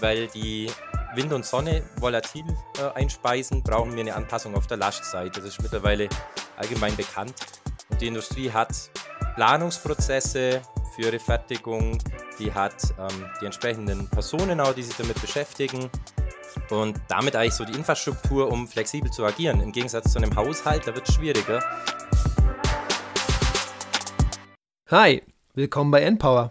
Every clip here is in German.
weil die Wind und Sonne volatil äh, einspeisen, brauchen wir eine Anpassung auf der Lastseite. Das ist mittlerweile allgemein bekannt. Und die Industrie hat Planungsprozesse für ihre Fertigung, die hat ähm, die entsprechenden Personen auch, die sich damit beschäftigen und damit eigentlich so die Infrastruktur, um flexibel zu agieren. Im Gegensatz zu einem Haushalt, da wird es schwieriger. Hi, willkommen bei Npower.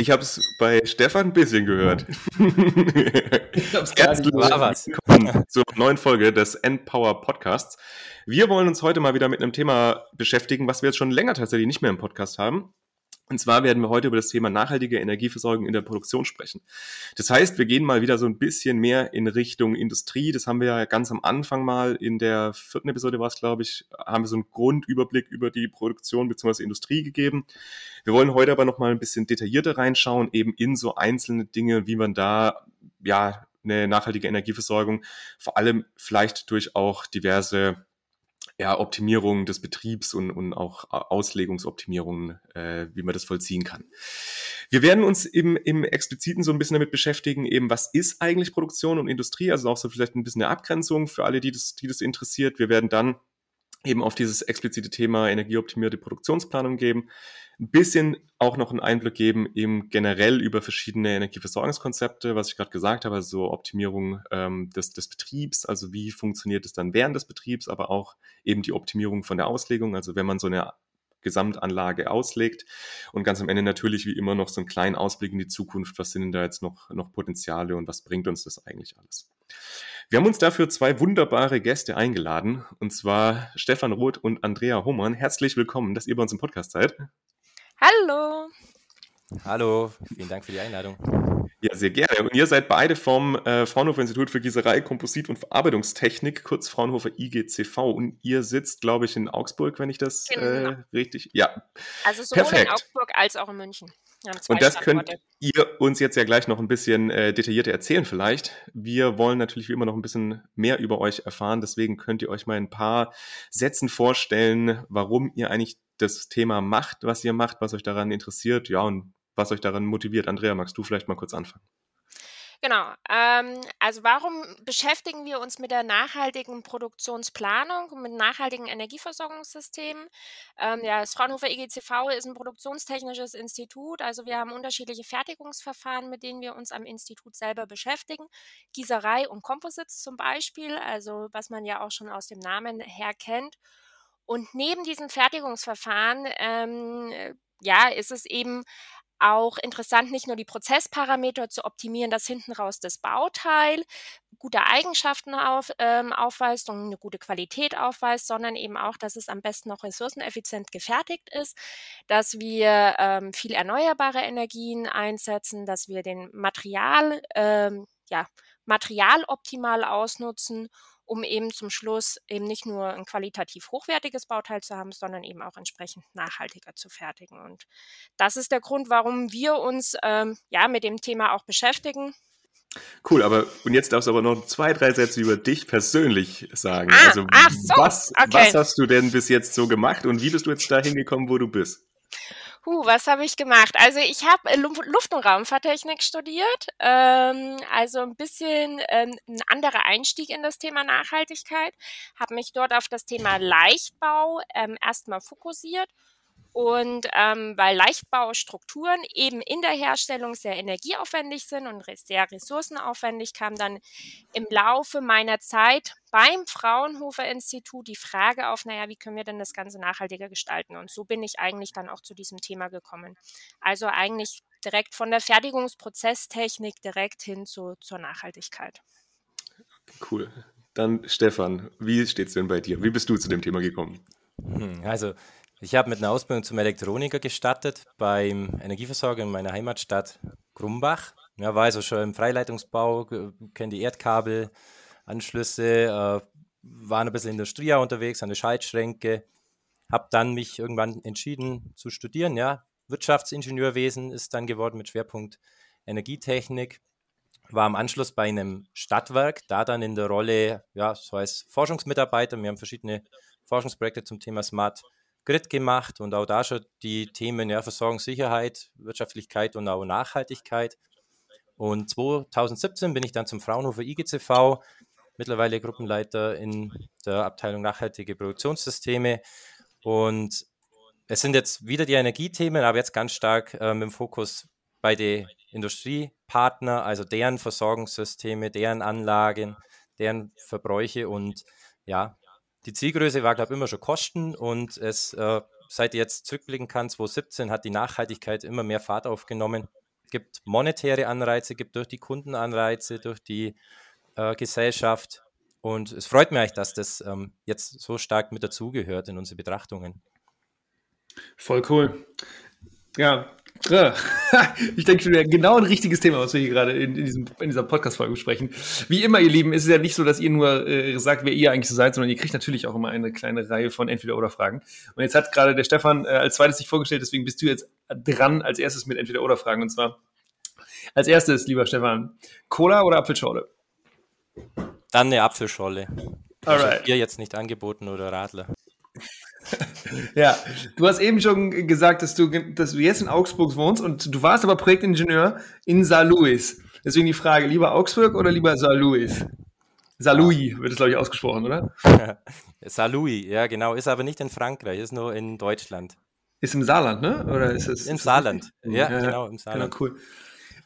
Ich habe es bei Stefan ein bisschen gehört. ich hab's Herzlich willkommen zur neuen Folge des Endpower Podcasts. Wir wollen uns heute mal wieder mit einem Thema beschäftigen, was wir jetzt schon länger tatsächlich nicht mehr im Podcast haben. Und zwar werden wir heute über das Thema nachhaltige Energieversorgung in der Produktion sprechen. Das heißt, wir gehen mal wieder so ein bisschen mehr in Richtung Industrie. Das haben wir ja ganz am Anfang mal in der vierten Episode war es, glaube ich, haben wir so einen Grundüberblick über die Produktion bzw. Industrie gegeben. Wir wollen heute aber noch mal ein bisschen detaillierter reinschauen, eben in so einzelne Dinge, wie man da ja eine nachhaltige Energieversorgung vor allem vielleicht durch auch diverse ja, Optimierung des Betriebs und, und auch Auslegungsoptimierungen, äh, wie man das vollziehen kann. Wir werden uns im, im Expliziten so ein bisschen damit beschäftigen, eben was ist eigentlich Produktion und Industrie, also auch so vielleicht ein bisschen eine Abgrenzung für alle, die das, die das interessiert. Wir werden dann eben auf dieses explizite Thema energieoptimierte Produktionsplanung geben ein bisschen auch noch einen Einblick geben, eben generell über verschiedene Energieversorgungskonzepte, was ich gerade gesagt habe, also so Optimierung ähm, des, des Betriebs, also wie funktioniert es dann während des Betriebs, aber auch eben die Optimierung von der Auslegung, also wenn man so eine Gesamtanlage auslegt und ganz am Ende natürlich wie immer noch so einen kleinen Ausblick in die Zukunft, was sind denn da jetzt noch, noch Potenziale und was bringt uns das eigentlich alles. Wir haben uns dafür zwei wunderbare Gäste eingeladen, und zwar Stefan Roth und Andrea Hohmann. Herzlich willkommen, dass ihr bei uns im Podcast seid. Hallo. Hallo, vielen Dank für die Einladung. Ja, sehr gerne. Und ihr seid beide vom äh, Fraunhofer Institut für Gießerei, Komposit und Verarbeitungstechnik, kurz Fraunhofer IGCV. Und ihr sitzt, glaube ich, in Augsburg, wenn ich das äh, genau. äh, richtig. Ja. Also sowohl Perfekt. in Augsburg als auch in München. Und das könnt ihr uns jetzt ja gleich noch ein bisschen äh, detaillierter erzählen vielleicht. Wir wollen natürlich wie immer noch ein bisschen mehr über euch erfahren. Deswegen könnt ihr euch mal ein paar Sätzen vorstellen, warum ihr eigentlich das Thema macht, was ihr macht, was euch daran interessiert, ja, und was euch daran motiviert. Andrea, magst du vielleicht mal kurz anfangen? Genau. Ähm, also warum beschäftigen wir uns mit der nachhaltigen Produktionsplanung mit nachhaltigen Energieversorgungssystemen? Ähm, ja, das Fraunhofer EGCV ist ein produktionstechnisches Institut. Also wir haben unterschiedliche Fertigungsverfahren, mit denen wir uns am Institut selber beschäftigen. Gießerei und Composites zum Beispiel, also was man ja auch schon aus dem Namen her kennt. Und neben diesen Fertigungsverfahren, ähm, äh, ja, ist es eben auch interessant, nicht nur die Prozessparameter zu optimieren, dass hinten raus das Bauteil gute Eigenschaften auf, ähm, aufweist und eine gute Qualität aufweist, sondern eben auch, dass es am besten noch ressourceneffizient gefertigt ist, dass wir ähm, viel erneuerbare Energien einsetzen, dass wir den Material, ähm, ja, Material optimal ausnutzen um eben zum Schluss eben nicht nur ein qualitativ hochwertiges Bauteil zu haben, sondern eben auch entsprechend nachhaltiger zu fertigen. Und das ist der Grund, warum wir uns ähm, ja mit dem Thema auch beschäftigen. Cool, aber und jetzt darfst du aber noch zwei, drei Sätze über dich persönlich sagen. Ah, also so, was, okay. was hast du denn bis jetzt so gemacht und wie bist du jetzt dahin gekommen, wo du bist? Huh, was habe ich gemacht? Also ich habe äh, Luft- und Raumfahrttechnik studiert, ähm, also ein bisschen ähm, ein anderer Einstieg in das Thema Nachhaltigkeit, habe mich dort auf das Thema Leichtbau ähm, erstmal fokussiert und ähm, weil Leichtbaustrukturen eben in der Herstellung sehr energieaufwendig sind und sehr ressourcenaufwendig, kam dann im Laufe meiner Zeit beim Fraunhofer Institut die Frage auf, naja, wie können wir denn das Ganze nachhaltiger gestalten? Und so bin ich eigentlich dann auch zu diesem Thema gekommen. Also eigentlich direkt von der Fertigungsprozesstechnik direkt hin zu, zur Nachhaltigkeit. Cool. Dann Stefan, wie steht es denn bei dir? Wie bist du zu dem Thema gekommen? Hm, also ich habe mit einer Ausbildung zum Elektroniker gestartet beim Energieversorger in meiner Heimatstadt Grumbach. Ja, war also schon im Freileitungsbau, kenne die Erdkabelanschlüsse, äh, war ein bisschen in der Industrie unterwegs, an der Schaltschränke, habe dann mich irgendwann entschieden zu studieren, ja. Wirtschaftsingenieurwesen ist dann geworden mit Schwerpunkt Energietechnik. War am Anschluss bei einem Stadtwerk, da dann in der Rolle, ja, so als Forschungsmitarbeiter. Wir haben verschiedene Forschungsprojekte zum Thema Smart Grid gemacht und auch da schon die Themen ja, Versorgungssicherheit, Wirtschaftlichkeit und auch Nachhaltigkeit. Und 2017 bin ich dann zum Fraunhofer IGCV, mittlerweile Gruppenleiter in der Abteilung nachhaltige Produktionssysteme. Und es sind jetzt wieder die Energiethemen, aber jetzt ganz stark äh, mit dem Fokus bei den Industriepartnern, also deren Versorgungssysteme, deren Anlagen, deren Verbräuche und ja, die Zielgröße war, glaube ich, immer schon Kosten und es, äh, seit jetzt zurückblicken kann, 2017 hat die Nachhaltigkeit immer mehr Fahrt aufgenommen. Es gibt monetäre Anreize, gibt durch die Kunden Anreize, durch die äh, Gesellschaft. Und es freut mich dass das ähm, jetzt so stark mit dazugehört in unsere Betrachtungen. Voll cool. Ja, ich denke schon, genau ein richtiges Thema, was wir hier gerade in, in, diesem, in dieser Podcast-Folge besprechen. Wie immer, ihr Lieben, ist es ja nicht so, dass ihr nur äh, sagt, wer ihr eigentlich so seid, sondern ihr kriegt natürlich auch immer eine kleine Reihe von Entweder-Oder-Fragen. Und jetzt hat gerade der Stefan äh, als zweites sich vorgestellt, deswegen bist du jetzt dran als erstes mit Entweder-Oder-Fragen. Und zwar als erstes, lieber Stefan, Cola oder Apfelschorle? Dann eine Apfelschorle. Alright. Bier jetzt nicht angeboten oder Radler. ja, du hast eben schon gesagt, dass du, dass du jetzt in Augsburg wohnst und du warst aber Projektingenieur in Saar Louis. Deswegen die Frage, lieber Augsburg oder lieber Saar Louis? Saar Louis wird es, glaube ich, ausgesprochen, oder? Saar Louis, ja, genau. Ist aber nicht in Frankreich, ist nur in Deutschland. Ist im Saarland, ne? Oder ist es? Im Saarland. Ja, ja, genau, im Saarland. Genau, cool.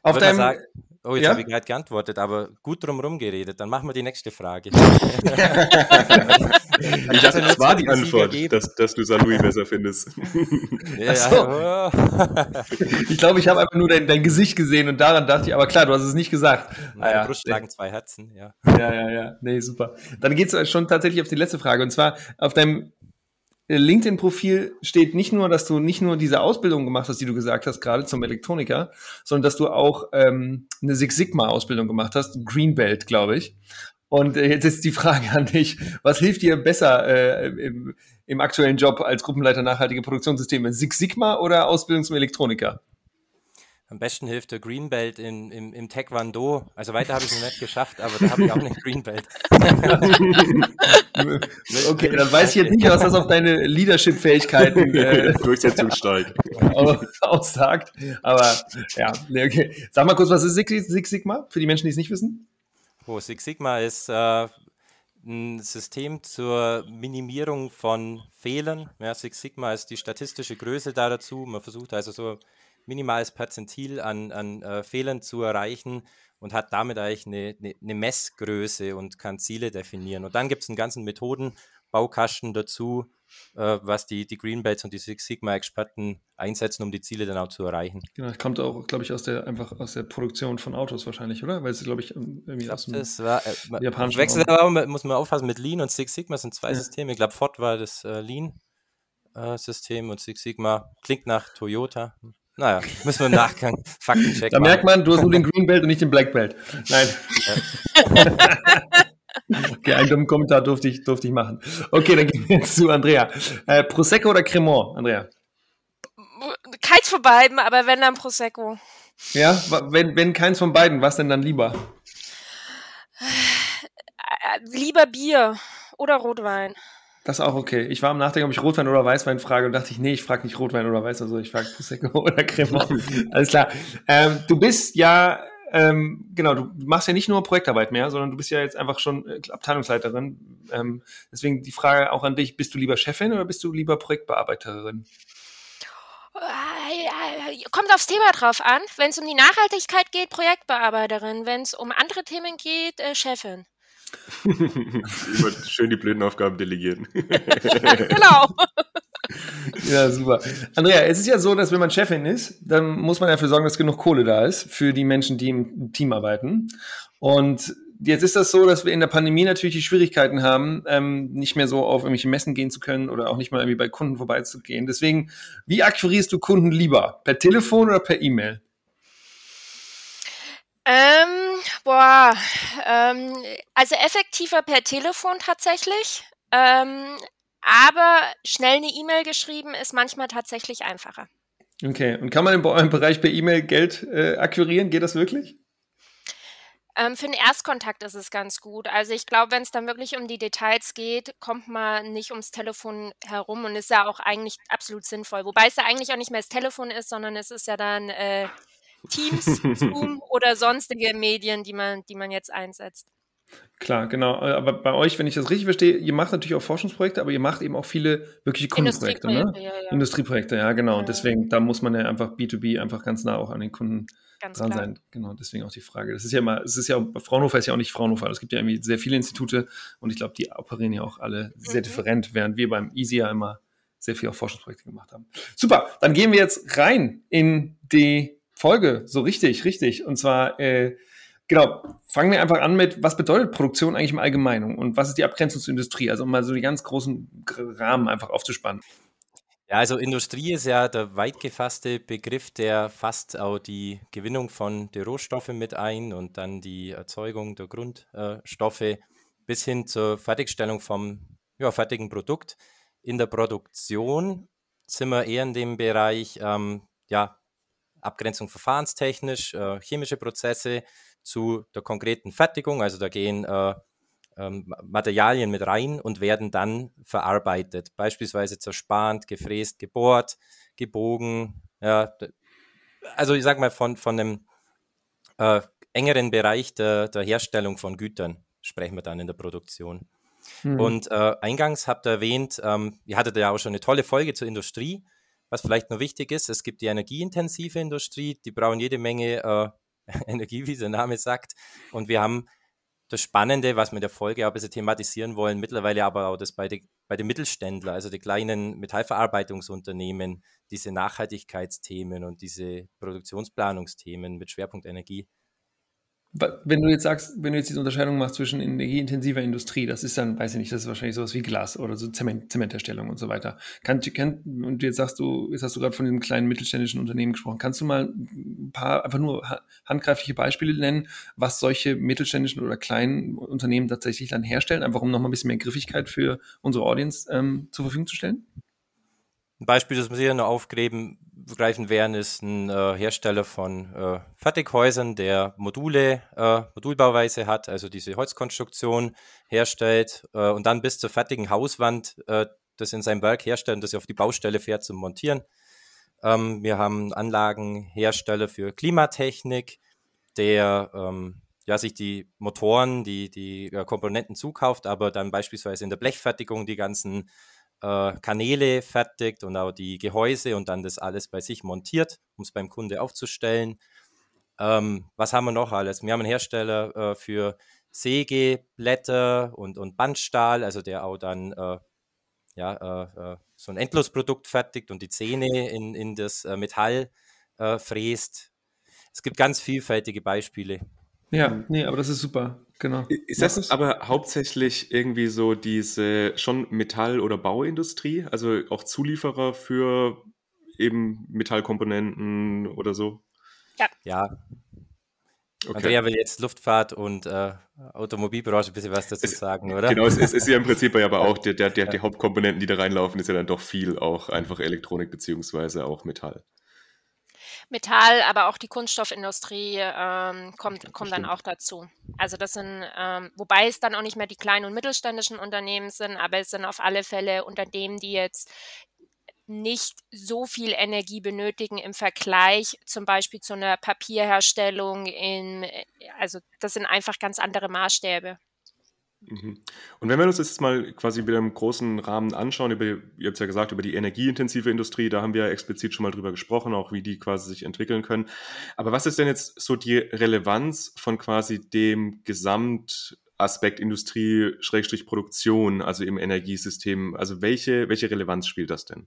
Auf deinem, sagen, Oh, jetzt ja? habe ich gerade geantwortet, aber gut drumherum geredet. Dann machen wir die nächste Frage. ich dachte, das war die Antwort, dass, dass du San Louis besser findest. Ja, so. ich glaube, ich habe einfach nur dein, dein, Gesicht gesehen und daran dachte ich, aber klar, du hast es nicht gesagt. Meine ah, ja. Brust schlagen zwei Herzen, ja. Ja, ja, ja. Nee, super. Dann geht es schon tatsächlich auf die letzte Frage. Und zwar auf deinem LinkedIn-Profil steht nicht nur, dass du nicht nur diese Ausbildung gemacht hast, die du gesagt hast, gerade zum Elektroniker, sondern dass du auch ähm, eine Six Sigma-Ausbildung gemacht hast, Greenbelt, glaube ich. Und äh, jetzt ist die Frage an dich, was hilft dir besser äh, im, im aktuellen Job als Gruppenleiter nachhaltige Produktionssysteme? Six Sigma oder Ausbildung zum Elektroniker? Am besten hilft der Greenbelt in, im, im Taekwondo. Also weiter habe ich es noch nicht geschafft, aber da habe ich auch eine Greenbelt. okay, dann weiß ich jetzt nicht, was das auf deine Leadership-Fähigkeiten äh, Durchsetzungsstark aussagt. Aber ja, okay. Sag mal kurz, was ist Six Sigma für die Menschen, die es nicht wissen? Oh, Six Sigma ist äh, ein System zur Minimierung von Fehlern. Ja, Six Sigma ist die statistische Größe da dazu. Man versucht also so minimales Perzentil an, an äh, Fehlern zu erreichen und hat damit eigentlich eine, eine, eine Messgröße und kann Ziele definieren. Und dann gibt es einen ganzen Methodenbaukasten dazu, äh, was die, die Greenbelts und die Six Sigma-Experten einsetzen, um die Ziele dann auch zu erreichen. Genau, das kommt auch, glaube ich, aus der einfach aus der Produktion von Autos wahrscheinlich, oder? Weil es, glaube ich, irgendwie ich aus dem das war, äh, japanischen wechselt aber, muss man aufpassen, mit Lean und Six Sigma sind zwei ja. Systeme. Ich glaube, Ford war das äh, Lean-System äh, und Six Sigma klingt nach Toyota. Naja, müssen wir im Nachgang Faktencheck Da machen. merkt man, du hast nur den Green Belt und nicht den Black Belt. Nein. okay, einen dummen Kommentar durfte ich, durfte ich machen. Okay, dann gehen wir jetzt zu Andrea. Äh, Prosecco oder Cremant, Andrea? Keins von beiden, aber wenn dann Prosecco. Ja, wenn, wenn keins von beiden, was denn dann lieber? Lieber Bier oder Rotwein. Das ist auch okay. Ich war am Nachdenken, ob ich Rotwein oder Weißwein frage und dachte ich, nee, ich frage nicht Rotwein oder Weiß, also ich frage Prosecco oder Cremant. Alles klar. Ähm, du bist ja, ähm, genau, du machst ja nicht nur Projektarbeit mehr, sondern du bist ja jetzt einfach schon äh, Abteilungsleiterin. Ähm, deswegen die Frage auch an dich, bist du lieber Chefin oder bist du lieber Projektbearbeiterin? Äh, kommt aufs Thema drauf an. Wenn es um die Nachhaltigkeit geht, Projektbearbeiterin. Wenn es um andere Themen geht, äh, Chefin. Immer schön die blöden Aufgaben delegieren. genau. Ja, super. Andrea, es ist ja so, dass wenn man Chefin ist, dann muss man dafür sorgen, dass genug Kohle da ist für die Menschen, die im Team arbeiten. Und jetzt ist das so, dass wir in der Pandemie natürlich die Schwierigkeiten haben, ähm, nicht mehr so auf irgendwelche Messen gehen zu können oder auch nicht mal irgendwie bei Kunden vorbeizugehen. Deswegen, wie akquirierst du Kunden lieber? Per Telefon oder per E-Mail? Ähm, boah, ähm, also effektiver per Telefon tatsächlich. Ähm, aber schnell eine E-Mail geschrieben ist manchmal tatsächlich einfacher. Okay, und kann man in eurem Bereich per E-Mail Geld äh, akquirieren? Geht das wirklich? Ähm, für den Erstkontakt ist es ganz gut. Also ich glaube, wenn es dann wirklich um die Details geht, kommt man nicht ums Telefon herum und ist ja auch eigentlich absolut sinnvoll. Wobei es ja eigentlich auch nicht mehr das Telefon ist, sondern es ist ja dann äh, Teams, Zoom oder sonstige Medien, die man, die man jetzt einsetzt. Klar, genau. Äh, aber bei euch, wenn ich das richtig verstehe, ihr macht natürlich auch Forschungsprojekte, aber ihr macht eben auch viele wirkliche Kundenprojekte, ne? Ja, ja. Industrieprojekte, ja, genau. Und deswegen, da muss man ja einfach B2B einfach ganz nah auch an den Kunden ganz dran klar. sein. Genau, deswegen auch die Frage. Das ist ja immer, es ist ja, Fraunhofer ist ja auch nicht Fraunhofer. Es gibt ja irgendwie sehr viele Institute und ich glaube, die operieren ja auch alle sehr mhm. different, während wir beim Easy ja immer sehr viel auf Forschungsprojekte gemacht haben. Super, dann gehen wir jetzt rein in die Folge, so richtig, richtig. Und zwar, äh, genau, fangen wir einfach an mit, was bedeutet Produktion eigentlich im Allgemeinen und was ist die Abgrenzung zur Industrie? Also um mal so die ganz großen Rahmen einfach aufzuspannen. Ja, also Industrie ist ja der weit gefasste Begriff, der fasst auch die Gewinnung von den Rohstoffen mit ein und dann die Erzeugung der Grundstoffe bis hin zur Fertigstellung vom ja, fertigen Produkt. In der Produktion sind wir eher in dem Bereich ähm, ja, Abgrenzung verfahrenstechnisch, äh, chemische Prozesse zu der konkreten Fertigung. Also da gehen äh, ähm, Materialien mit rein und werden dann verarbeitet, beispielsweise zerspannt, gefräst, gebohrt, gebogen. Ja, also ich sage mal von, von einem äh, engeren Bereich der, der Herstellung von Gütern sprechen wir dann in der Produktion. Mhm. Und äh, eingangs habt ihr erwähnt, ähm, ihr hattet ja auch schon eine tolle Folge zur Industrie. Was vielleicht noch wichtig ist, es gibt die energieintensive Industrie, die brauchen jede Menge äh, Energie, wie der Name sagt. Und wir haben das Spannende, was wir in der Folge auch ein bisschen thematisieren wollen, mittlerweile aber auch das bei, die, bei den Mittelständlern, also die kleinen Metallverarbeitungsunternehmen, diese Nachhaltigkeitsthemen und diese Produktionsplanungsthemen mit Schwerpunkt Energie wenn du jetzt sagst, wenn du jetzt diese Unterscheidung machst zwischen energieintensiver Industrie, das ist dann, weiß ich nicht, das ist wahrscheinlich sowas wie Glas oder so Zement, Zementherstellung und so weiter. Kann, kann, und jetzt sagst du, jetzt hast du gerade von diesem kleinen mittelständischen Unternehmen gesprochen. Kannst du mal ein paar einfach nur handgreifliche Beispiele nennen, was solche mittelständischen oder kleinen Unternehmen tatsächlich dann herstellen, einfach um nochmal ein bisschen mehr Griffigkeit für unsere Audience ähm, zur Verfügung zu stellen? Ein Beispiel, das wir hier noch aufgreifen werden, ist ein äh, Hersteller von äh, Fertighäusern, der Module, äh, Modulbauweise hat, also diese Holzkonstruktion herstellt äh, und dann bis zur fertigen Hauswand äh, das in seinem Werk herstellt und das auf die Baustelle fährt zum Montieren. Ähm, wir haben Anlagenhersteller für Klimatechnik, der ähm, ja, sich die Motoren, die, die Komponenten zukauft, aber dann beispielsweise in der Blechfertigung die ganzen Kanäle fertigt und auch die Gehäuse und dann das alles bei sich montiert, um es beim Kunde aufzustellen. Ähm, was haben wir noch alles? Wir haben einen Hersteller äh, für Sägeblätter und, und Bandstahl, also der auch dann äh, ja, äh, äh, so ein Endlosprodukt fertigt und die Zähne in, in das äh, Metall fräst. Es gibt ganz vielfältige Beispiele. Ja, nee, aber das ist super. Genau. Ist das ist aber hauptsächlich irgendwie so diese schon Metall- oder Bauindustrie? Also auch Zulieferer für eben Metallkomponenten oder so? Ja. Ja. Okay. Andrea will jetzt Luftfahrt und äh, Automobilbranche ein bisschen was dazu es, sagen, oder? Genau, es, es, ist ja im Prinzip aber auch der, der, der, die Hauptkomponenten, die da reinlaufen, ist ja dann doch viel auch einfach Elektronik beziehungsweise auch Metall. Metall, aber auch die Kunststoffindustrie ähm, kommt, kommt dann auch dazu. Also das sind, ähm, wobei es dann auch nicht mehr die kleinen und mittelständischen Unternehmen sind, aber es sind auf alle Fälle Unternehmen, die jetzt nicht so viel Energie benötigen im Vergleich zum Beispiel zu einer Papierherstellung in, also das sind einfach ganz andere Maßstäbe. Mhm. Und wenn wir uns jetzt mal quasi wieder im großen Rahmen anschauen, über, ihr habt es ja gesagt, über die energieintensive Industrie, da haben wir ja explizit schon mal drüber gesprochen, auch wie die quasi sich entwickeln können. Aber was ist denn jetzt so die Relevanz von quasi dem Gesamtaspekt Industrie-Produktion, also im Energiesystem? Also welche, welche Relevanz spielt das denn?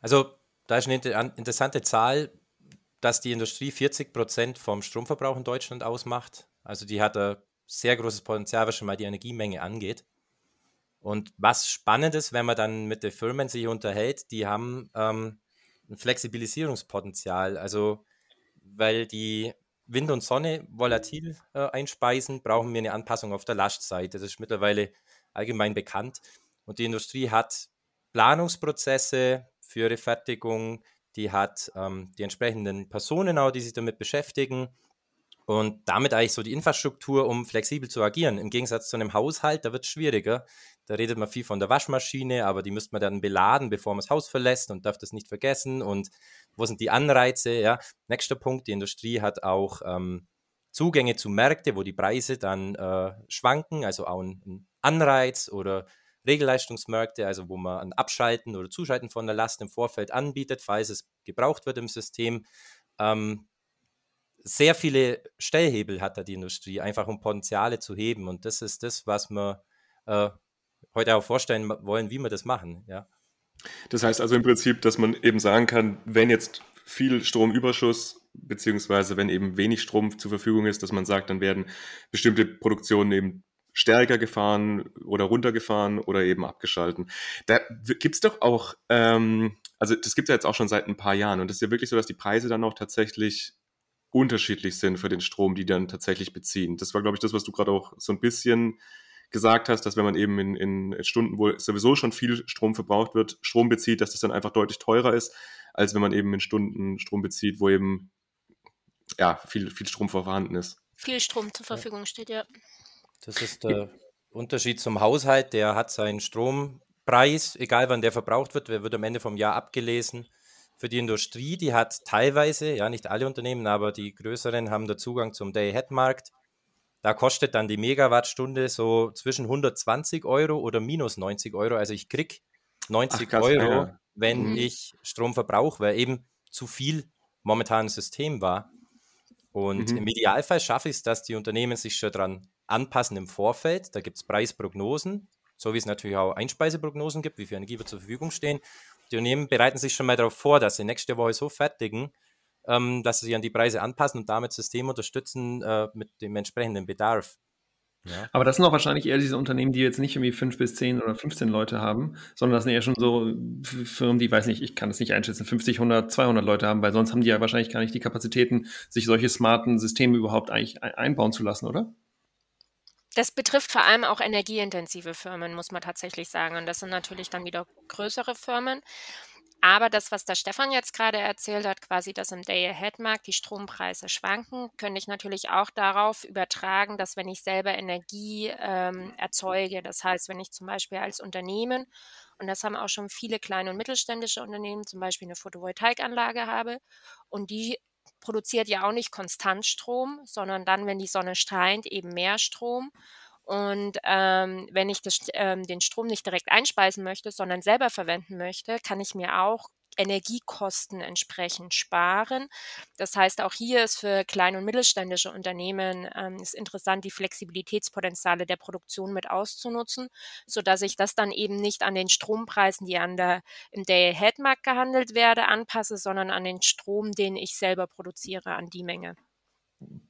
Also da ist eine interessante Zahl, dass die Industrie 40 Prozent vom Stromverbrauch in Deutschland ausmacht. Also die hat eine sehr großes Potenzial, was schon mal die Energiemenge angeht. Und was spannend ist, wenn man dann mit den Firmen sich unterhält, die haben ähm, ein Flexibilisierungspotenzial. Also, weil die Wind und Sonne volatil äh, einspeisen, brauchen wir eine Anpassung auf der Lastseite. Das ist mittlerweile allgemein bekannt. Und die Industrie hat Planungsprozesse für ihre Fertigung, die hat ähm, die entsprechenden Personen auch, die sich damit beschäftigen und damit eigentlich so die Infrastruktur, um flexibel zu agieren. Im Gegensatz zu einem Haushalt, da wird es schwieriger. Da redet man viel von der Waschmaschine, aber die müsste man dann beladen, bevor man das Haus verlässt und darf das nicht vergessen. Und wo sind die Anreize? Ja, nächster Punkt: Die Industrie hat auch ähm, Zugänge zu Märkten, wo die Preise dann äh, schwanken, also auch ein Anreiz oder Regelleistungsmärkte, also wo man ein Abschalten oder Zuschalten von der Last im Vorfeld anbietet, falls es gebraucht wird im System. Ähm, sehr viele Stellhebel hat da die Industrie, einfach um Potenziale zu heben. Und das ist das, was wir äh, heute auch vorstellen wollen, wie wir das machen. Ja. Das heißt also im Prinzip, dass man eben sagen kann, wenn jetzt viel Stromüberschuss beziehungsweise wenn eben wenig Strom zur Verfügung ist, dass man sagt, dann werden bestimmte Produktionen eben stärker gefahren oder runtergefahren oder eben abgeschalten. Da gibt es doch auch, ähm, also das gibt es ja jetzt auch schon seit ein paar Jahren und es ist ja wirklich so, dass die Preise dann auch tatsächlich unterschiedlich sind für den Strom, die dann tatsächlich beziehen. Das war, glaube ich, das, was du gerade auch so ein bisschen gesagt hast, dass wenn man eben in, in Stunden, wo sowieso schon viel Strom verbraucht wird, Strom bezieht, dass das dann einfach deutlich teurer ist, als wenn man eben in Stunden Strom bezieht, wo eben ja, viel, viel Strom vorhanden ist. Viel Strom zur Verfügung steht, ja. Das ist der Unterschied zum Haushalt. Der hat seinen Strompreis, egal wann der verbraucht wird, der wird am Ende vom Jahr abgelesen. Für die Industrie, die hat teilweise, ja nicht alle Unternehmen, aber die größeren haben den Zugang zum Day-Ahead-Markt. Da kostet dann die Megawattstunde so zwischen 120 Euro oder minus 90 Euro. Also ich krieg 90 Ach, krass, Euro, ja. wenn mhm. ich Strom verbrauche, weil eben zu viel momentan im System war. Und mhm. im Idealfall schaffe ich es, dass die Unternehmen sich schon dran anpassen im Vorfeld. Da gibt es Preisprognosen, so wie es natürlich auch Einspeiseprognosen gibt, wie viel Energie wird zur Verfügung stehen. Unternehmen bereiten sich schon mal darauf vor, dass sie nächste Woche so fertigen, ähm, dass sie sich an die Preise anpassen und damit das System unterstützen äh, mit dem entsprechenden Bedarf. Ja. Aber das sind auch wahrscheinlich eher diese Unternehmen, die jetzt nicht irgendwie fünf bis zehn oder 15 Leute haben, sondern das sind eher schon so Firmen, die, weiß nicht, ich kann es nicht einschätzen, 50, 100, 200 Leute haben, weil sonst haben die ja wahrscheinlich gar nicht die Kapazitäten, sich solche smarten Systeme überhaupt eigentlich einbauen zu lassen, oder? Das betrifft vor allem auch energieintensive Firmen, muss man tatsächlich sagen. Und das sind natürlich dann wieder größere Firmen. Aber das, was der Stefan jetzt gerade erzählt hat, quasi, dass im Day-Ahead-Markt die Strompreise schwanken, könnte ich natürlich auch darauf übertragen, dass wenn ich selber Energie ähm, erzeuge, das heißt, wenn ich zum Beispiel als Unternehmen, und das haben auch schon viele kleine und mittelständische Unternehmen, zum Beispiel eine Photovoltaikanlage habe und die produziert ja auch nicht konstant Strom, sondern dann, wenn die Sonne strahlt, eben mehr Strom. Und ähm, wenn ich das, ähm, den Strom nicht direkt einspeisen möchte, sondern selber verwenden möchte, kann ich mir auch Energiekosten entsprechend sparen. Das heißt, auch hier ist für kleine und mittelständische Unternehmen ähm, ist interessant, die Flexibilitätspotenziale der Produktion mit auszunutzen, sodass ich das dann eben nicht an den Strompreisen, die an der, im Day-Ahead-Markt gehandelt werde, anpasse, sondern an den Strom, den ich selber produziere, an die Menge.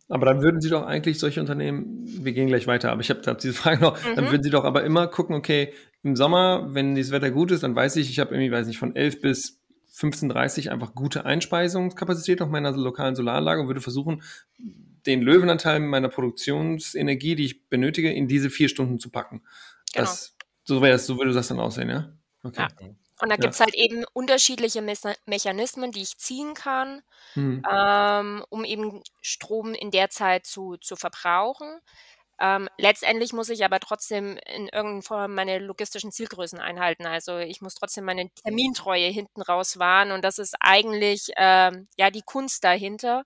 Aber dann würden Sie doch eigentlich solche Unternehmen, wir gehen gleich weiter, aber ich habe hab diese Frage noch, mhm. dann würden Sie doch aber immer gucken, okay, im Sommer, wenn das Wetter gut ist, dann weiß ich, ich habe irgendwie, weiß nicht, von 11 bis 15.30 einfach gute Einspeisungskapazität auf meiner lokalen Solaranlage und würde versuchen, den Löwenanteil meiner Produktionsenergie, die ich benötige, in diese vier Stunden zu packen. Genau. Das, so wäre so würde das dann aussehen, ja? Okay. Ja. Und da gibt es halt eben unterschiedliche Me Mechanismen, die ich ziehen kann, mhm. ähm, um eben Strom in der Zeit zu, zu verbrauchen. Ähm, letztendlich muss ich aber trotzdem in irgendeiner Form meine logistischen Zielgrößen einhalten. Also ich muss trotzdem meine Termintreue hinten raus wahren und das ist eigentlich ähm, ja die Kunst dahinter,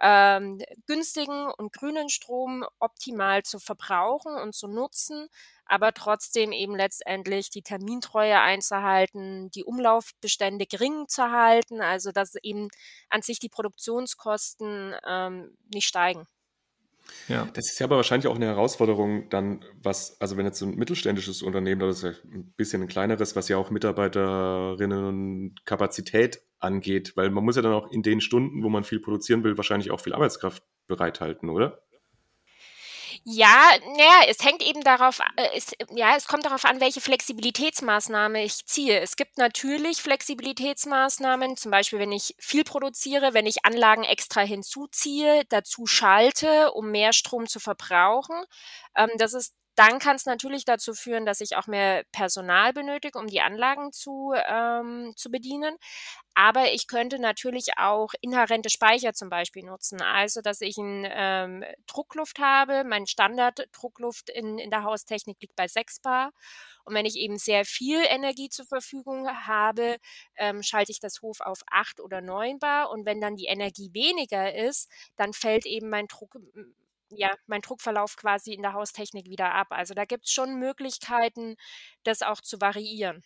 ähm, günstigen und grünen Strom optimal zu verbrauchen und zu nutzen, aber trotzdem eben letztendlich die Termintreue einzuhalten, die Umlaufbestände gering zu halten, also dass eben an sich die Produktionskosten ähm, nicht steigen. Ja. Das ist ja aber wahrscheinlich auch eine Herausforderung dann, was, also wenn jetzt so ein mittelständisches Unternehmen, ja ein bisschen ein kleineres, was ja auch Mitarbeiterinnen und Kapazität angeht, weil man muss ja dann auch in den Stunden, wo man viel produzieren will, wahrscheinlich auch viel Arbeitskraft bereithalten, oder? Ja, naja, es hängt eben darauf, äh, es, ja, es kommt darauf an, welche Flexibilitätsmaßnahme ich ziehe. Es gibt natürlich Flexibilitätsmaßnahmen, zum Beispiel, wenn ich viel produziere, wenn ich Anlagen extra hinzuziehe, dazu schalte, um mehr Strom zu verbrauchen. Ähm, das ist dann kann es natürlich dazu führen, dass ich auch mehr Personal benötige, um die Anlagen zu, ähm, zu bedienen. Aber ich könnte natürlich auch inhärente Speicher zum Beispiel nutzen. Also, dass ich ein ähm, Druckluft habe. Mein Standarddruckluft in, in der Haustechnik liegt bei 6 Bar. Und wenn ich eben sehr viel Energie zur Verfügung habe, ähm, schalte ich das Hof auf 8 oder 9 Bar. Und wenn dann die Energie weniger ist, dann fällt eben mein Druck ja, mein Druckverlauf quasi in der Haustechnik wieder ab. Also da gibt es schon Möglichkeiten, das auch zu variieren.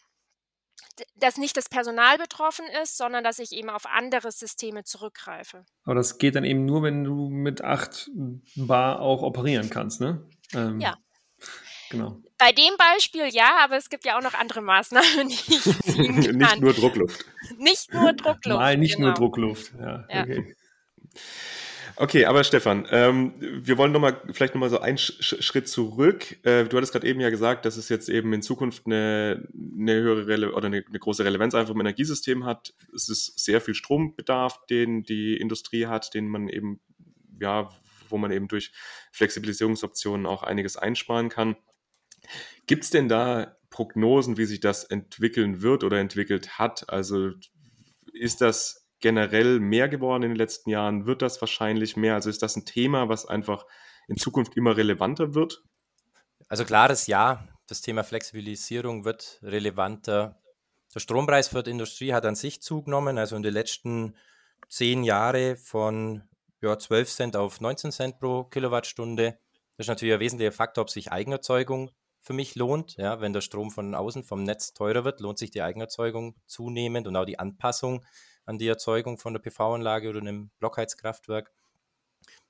Dass nicht das Personal betroffen ist, sondern dass ich eben auf andere Systeme zurückgreife. Aber das geht dann eben nur, wenn du mit 8 Bar auch operieren kannst, ne? Ähm, ja. Genau. Bei dem Beispiel ja, aber es gibt ja auch noch andere Maßnahmen, die ich ziehen kann. nicht nur Druckluft. Nicht nur Druckluft. Mal nicht genau. nur Druckluft. Ja, ja. Okay. Okay, aber Stefan, ähm, wir wollen noch mal, vielleicht nochmal so einen Sch Schritt zurück. Äh, du hattest gerade eben ja gesagt, dass es jetzt eben in Zukunft eine, eine höhere Rele oder eine, eine, große Relevanz einfach im Energiesystem hat. Es ist sehr viel Strombedarf, den die Industrie hat, den man eben, ja, wo man eben durch Flexibilisierungsoptionen auch einiges einsparen kann. Gibt es denn da Prognosen, wie sich das entwickeln wird oder entwickelt hat? Also ist das generell mehr geworden in den letzten Jahren? Wird das wahrscheinlich mehr? Also ist das ein Thema, was einfach in Zukunft immer relevanter wird? Also klares Ja. Das Thema Flexibilisierung wird relevanter. Der Strompreis für die Industrie hat an sich zugenommen. Also in den letzten zehn Jahren von ja, 12 Cent auf 19 Cent pro Kilowattstunde. Das ist natürlich ein wesentlicher Faktor, ob sich Eigenerzeugung für mich lohnt. Ja, wenn der Strom von außen vom Netz teurer wird, lohnt sich die Eigenerzeugung zunehmend und auch die Anpassung an die Erzeugung von der PV-Anlage oder einem Blockheizkraftwerk.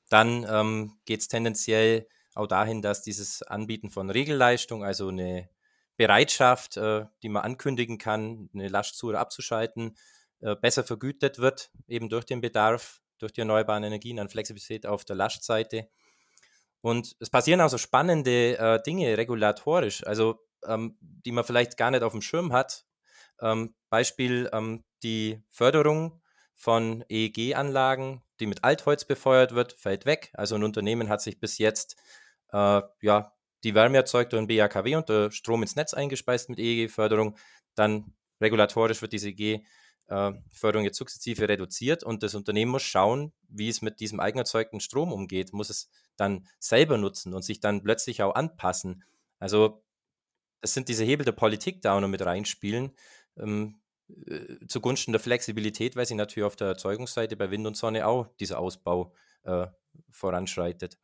Dann ähm, geht es tendenziell auch dahin, dass dieses Anbieten von Regelleistung, also eine Bereitschaft, äh, die man ankündigen kann, eine Lastzuhr abzuschalten, äh, besser vergütet wird, eben durch den Bedarf, durch die erneuerbaren Energien an Flexibilität auf der Lastseite. Und es passieren auch so spannende äh, Dinge regulatorisch, also ähm, die man vielleicht gar nicht auf dem Schirm hat. Ähm, Beispiel ähm, die Förderung von EEG-Anlagen, die mit Altholz befeuert wird, fällt weg. Also ein Unternehmen hat sich bis jetzt äh, ja, die Wärme erzeugt ein BAKW und der Strom ins Netz eingespeist mit EEG-Förderung. Dann regulatorisch wird diese EEG-Förderung jetzt sukzessive reduziert und das Unternehmen muss schauen, wie es mit diesem eigenerzeugten Strom umgeht, muss es dann selber nutzen und sich dann plötzlich auch anpassen. Also das sind diese Hebel der Politik, da auch noch mit reinspielen. Ähm, äh, zugunsten der Flexibilität, weil sie natürlich auf der Erzeugungsseite bei Wind und Sonne auch dieser Ausbau äh, voranschreitet.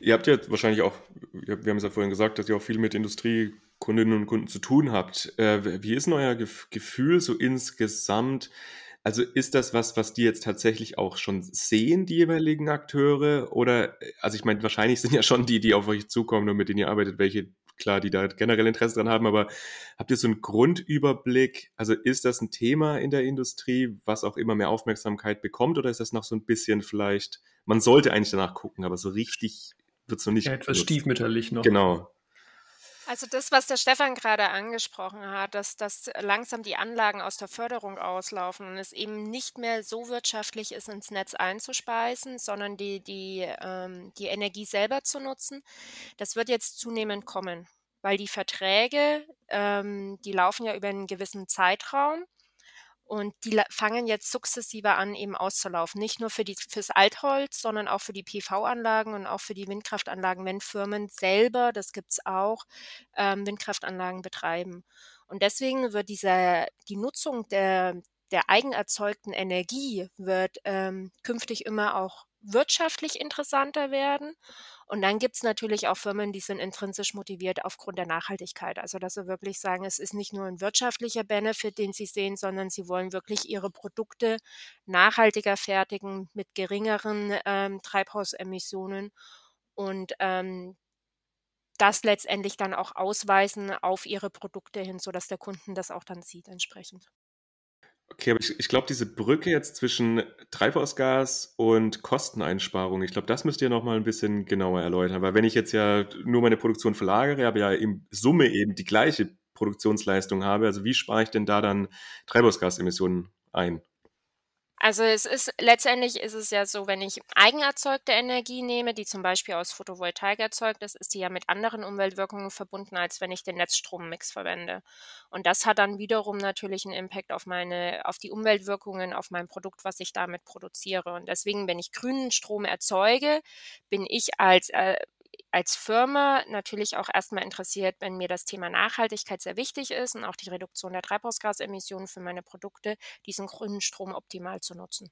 Ihr habt ja wahrscheinlich auch, wir haben es ja vorhin gesagt, dass ihr auch viel mit Industriekundinnen und Kunden zu tun habt. Äh, wie ist denn euer Gefühl so insgesamt? Also ist das was, was die jetzt tatsächlich auch schon sehen, die jeweiligen Akteure? Oder, also ich meine, wahrscheinlich sind ja schon die, die auf euch zukommen und mit denen ihr arbeitet, welche klar, die da generell Interesse dran haben, aber habt ihr so einen Grundüberblick? Also ist das ein Thema in der Industrie, was auch immer mehr Aufmerksamkeit bekommt, oder ist das noch so ein bisschen vielleicht, man sollte eigentlich danach gucken, aber so richtig wird es noch nicht. Ja, etwas stiefmütterlich noch. Genau. Also das, was der Stefan gerade angesprochen hat, dass, dass langsam die Anlagen aus der Förderung auslaufen und es eben nicht mehr so wirtschaftlich ist, ins Netz einzuspeisen, sondern die, die, ähm, die Energie selber zu nutzen, das wird jetzt zunehmend kommen, weil die Verträge, ähm, die laufen ja über einen gewissen Zeitraum und die fangen jetzt sukzessive an, eben auszulaufen. Nicht nur für die, fürs Altholz, sondern auch für die PV-Anlagen und auch für die Windkraftanlagen, wenn Firmen selber, das gibt's auch, ähm, Windkraftanlagen betreiben. Und deswegen wird diese, die Nutzung der, der eigenerzeugten Energie wird ähm, künftig immer auch wirtschaftlich interessanter werden. Und dann gibt es natürlich auch Firmen, die sind intrinsisch motiviert aufgrund der Nachhaltigkeit. Also dass sie wirklich sagen, es ist nicht nur ein wirtschaftlicher Benefit, den sie sehen, sondern sie wollen wirklich ihre Produkte nachhaltiger fertigen mit geringeren ähm, Treibhausemissionen und ähm, das letztendlich dann auch ausweisen auf ihre Produkte hin, sodass der Kunden das auch dann sieht entsprechend. Okay, aber ich, ich glaube, diese Brücke jetzt zwischen Treibhausgas und Kosteneinsparung, ich glaube, das müsst ihr nochmal ein bisschen genauer erläutern. Weil wenn ich jetzt ja nur meine Produktion verlagere, aber ja in Summe eben die gleiche Produktionsleistung habe, also wie spare ich denn da dann Treibhausgasemissionen ein? Also es ist letztendlich ist es ja so, wenn ich eigenerzeugte Energie nehme, die zum Beispiel aus Photovoltaik erzeugt ist, ist die ja mit anderen Umweltwirkungen verbunden, als wenn ich den Netzstrommix verwende. Und das hat dann wiederum natürlich einen Impact auf meine, auf die Umweltwirkungen, auf mein Produkt, was ich damit produziere. Und deswegen, wenn ich grünen Strom erzeuge, bin ich als äh, als Firma natürlich auch erstmal interessiert, wenn mir das Thema Nachhaltigkeit sehr wichtig ist und auch die Reduktion der Treibhausgasemissionen für meine Produkte, diesen grünen Strom optimal zu nutzen.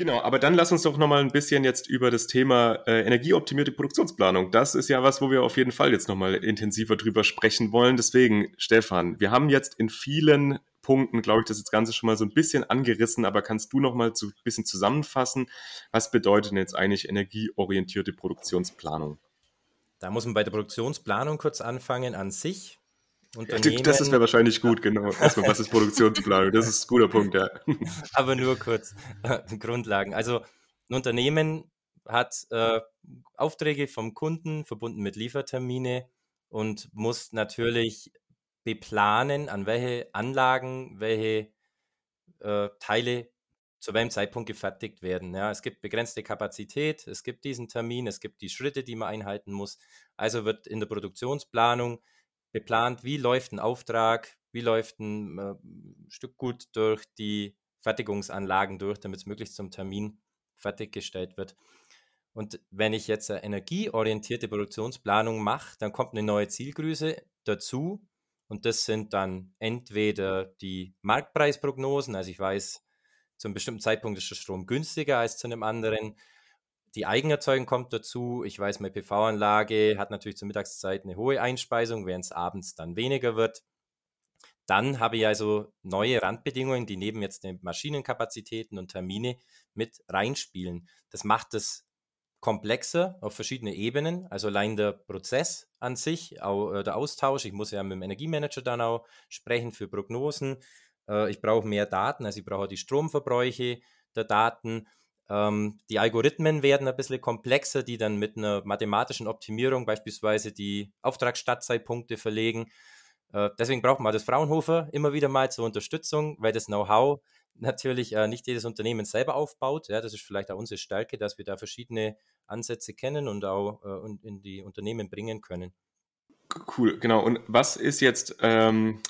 Genau, aber dann lass uns doch nochmal ein bisschen jetzt über das Thema äh, energieoptimierte Produktionsplanung. Das ist ja was, wo wir auf jeden Fall jetzt nochmal intensiver drüber sprechen wollen. Deswegen, Stefan, wir haben jetzt in vielen Punkten, glaube ich, das Ganze schon mal so ein bisschen angerissen, aber kannst du noch mal so ein bisschen zusammenfassen, was bedeutet denn jetzt eigentlich energieorientierte Produktionsplanung? Da muss man bei der Produktionsplanung kurz anfangen an sich. Unternehmen, das ist ja wahrscheinlich gut, genau. Erstmal, was ist Produktionsplanung? Das ist ein guter Punkt, ja. Aber nur kurz Grundlagen. Also ein Unternehmen hat äh, Aufträge vom Kunden verbunden mit Liefertermine und muss natürlich beplanen, an welche Anlagen, welche äh, Teile zu welchem Zeitpunkt gefertigt werden. Ja, es gibt begrenzte Kapazität, es gibt diesen Termin, es gibt die Schritte, die man einhalten muss. Also wird in der Produktionsplanung beplant, wie läuft ein Auftrag, wie läuft ein äh, Stück gut durch die Fertigungsanlagen durch, damit es möglichst zum Termin fertiggestellt wird. Und wenn ich jetzt eine energieorientierte Produktionsplanung mache, dann kommt eine neue Zielgröße dazu, und das sind dann entweder die Marktpreisprognosen, also ich weiß, zu einem bestimmten Zeitpunkt ist der Strom günstiger als zu einem anderen. Die Eigenerzeugung kommt dazu. Ich weiß, meine PV-Anlage hat natürlich zur Mittagszeit eine hohe Einspeisung, während es abends dann weniger wird. Dann habe ich also neue Randbedingungen, die neben jetzt den Maschinenkapazitäten und Termine mit reinspielen. Das macht es komplexer auf verschiedene Ebenen. Also allein der Prozess an sich, auch äh, der Austausch. Ich muss ja mit dem Energiemanager dann auch sprechen für Prognosen. Äh, ich brauche mehr Daten, also ich brauche die Stromverbräuche der Daten. Ähm, die Algorithmen werden ein bisschen komplexer, die dann mit einer mathematischen Optimierung beispielsweise die Auftragsstartzeitpunkte verlegen. Äh, deswegen braucht man das Fraunhofer immer wieder mal zur Unterstützung, weil das Know-how natürlich äh, nicht jedes Unternehmen selber aufbaut. Ja, das ist vielleicht auch unsere Stärke, dass wir da verschiedene Ansätze kennen und auch äh, in die Unternehmen bringen können. Cool, genau. Und was ist jetzt, ähm,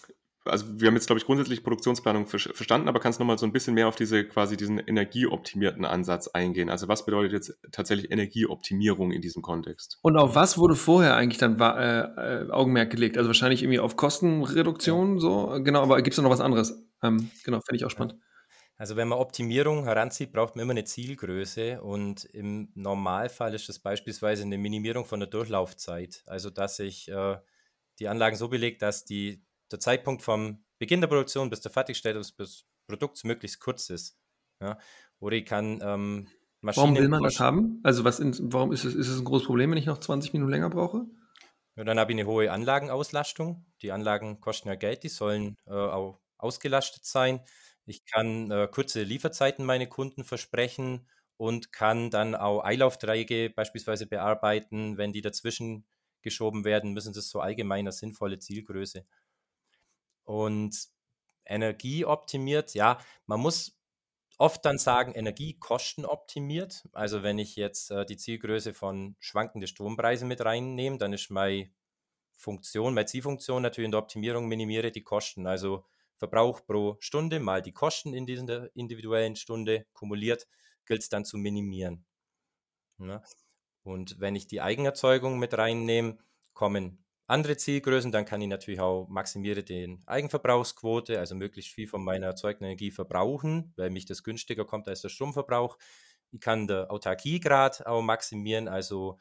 also wir haben jetzt, glaube ich, grundsätzlich Produktionsplanung ver verstanden, aber kannst du nochmal so ein bisschen mehr auf diese quasi diesen energieoptimierten Ansatz eingehen? Also was bedeutet jetzt tatsächlich Energieoptimierung in diesem Kontext? Und auf was wurde vorher eigentlich dann äh, äh, Augenmerk gelegt? Also wahrscheinlich irgendwie auf Kostenreduktion, ja. so, genau, aber gibt es noch was anderes? Ähm, genau, finde ich auch spannend. Also wenn man Optimierung heranzieht, braucht man immer eine Zielgröße und im Normalfall ist das beispielsweise eine Minimierung von der Durchlaufzeit. Also dass ich äh, die Anlagen so belege, dass die, der Zeitpunkt vom Beginn der Produktion bis zur Fertigstellung des Produkts möglichst kurz ist. Ja? Oder ich kann ähm, Maschinen... Warum will man das haben? Also was in, warum ist es, ist es ein großes Problem, wenn ich noch 20 Minuten länger brauche? Ja, dann habe ich eine hohe Anlagenauslastung. Die Anlagen kosten ja Geld, die sollen äh, auch ausgelastet sein. Ich kann äh, kurze Lieferzeiten meine Kunden versprechen und kann dann auch Eilaufträge beispielsweise bearbeiten. Wenn die dazwischen geschoben werden, müssen das so allgemeiner sinnvolle Zielgröße. Und energieoptimiert, ja, man muss oft dann sagen, energiekostenoptimiert. Also wenn ich jetzt äh, die Zielgröße von schwankende Strompreise mit reinnehme, dann ist meine Funktion, meine Zielfunktion natürlich in der Optimierung minimiere die Kosten. Also Verbrauch pro Stunde mal die Kosten in dieser individuellen Stunde kumuliert, gilt es dann zu minimieren. Ja. Ne? Und wenn ich die Eigenerzeugung mit reinnehme, kommen andere Zielgrößen, dann kann ich natürlich auch maximiere den Eigenverbrauchsquote, also möglichst viel von meiner erzeugten Energie verbrauchen, weil mich das günstiger kommt als der Stromverbrauch. Ich kann den Autarkiegrad auch maximieren, also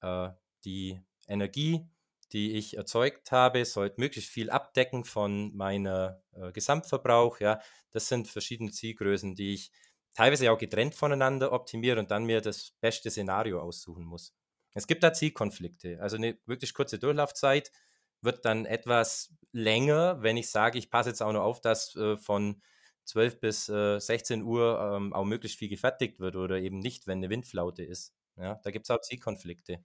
äh, die Energie, die ich erzeugt habe, sollte möglichst viel abdecken von meiner äh, Gesamtverbrauch. Ja, das sind verschiedene Zielgrößen, die ich teilweise auch getrennt voneinander optimiere und dann mir das beste Szenario aussuchen muss. Es gibt da Zielkonflikte, also eine wirklich kurze Durchlaufzeit wird dann etwas länger, wenn ich sage, ich passe jetzt auch noch auf, dass äh, von 12 bis äh, 16 Uhr ähm, auch möglichst viel gefertigt wird oder eben nicht, wenn eine Windflaute ist. Ja, da gibt es auch Zielkonflikte.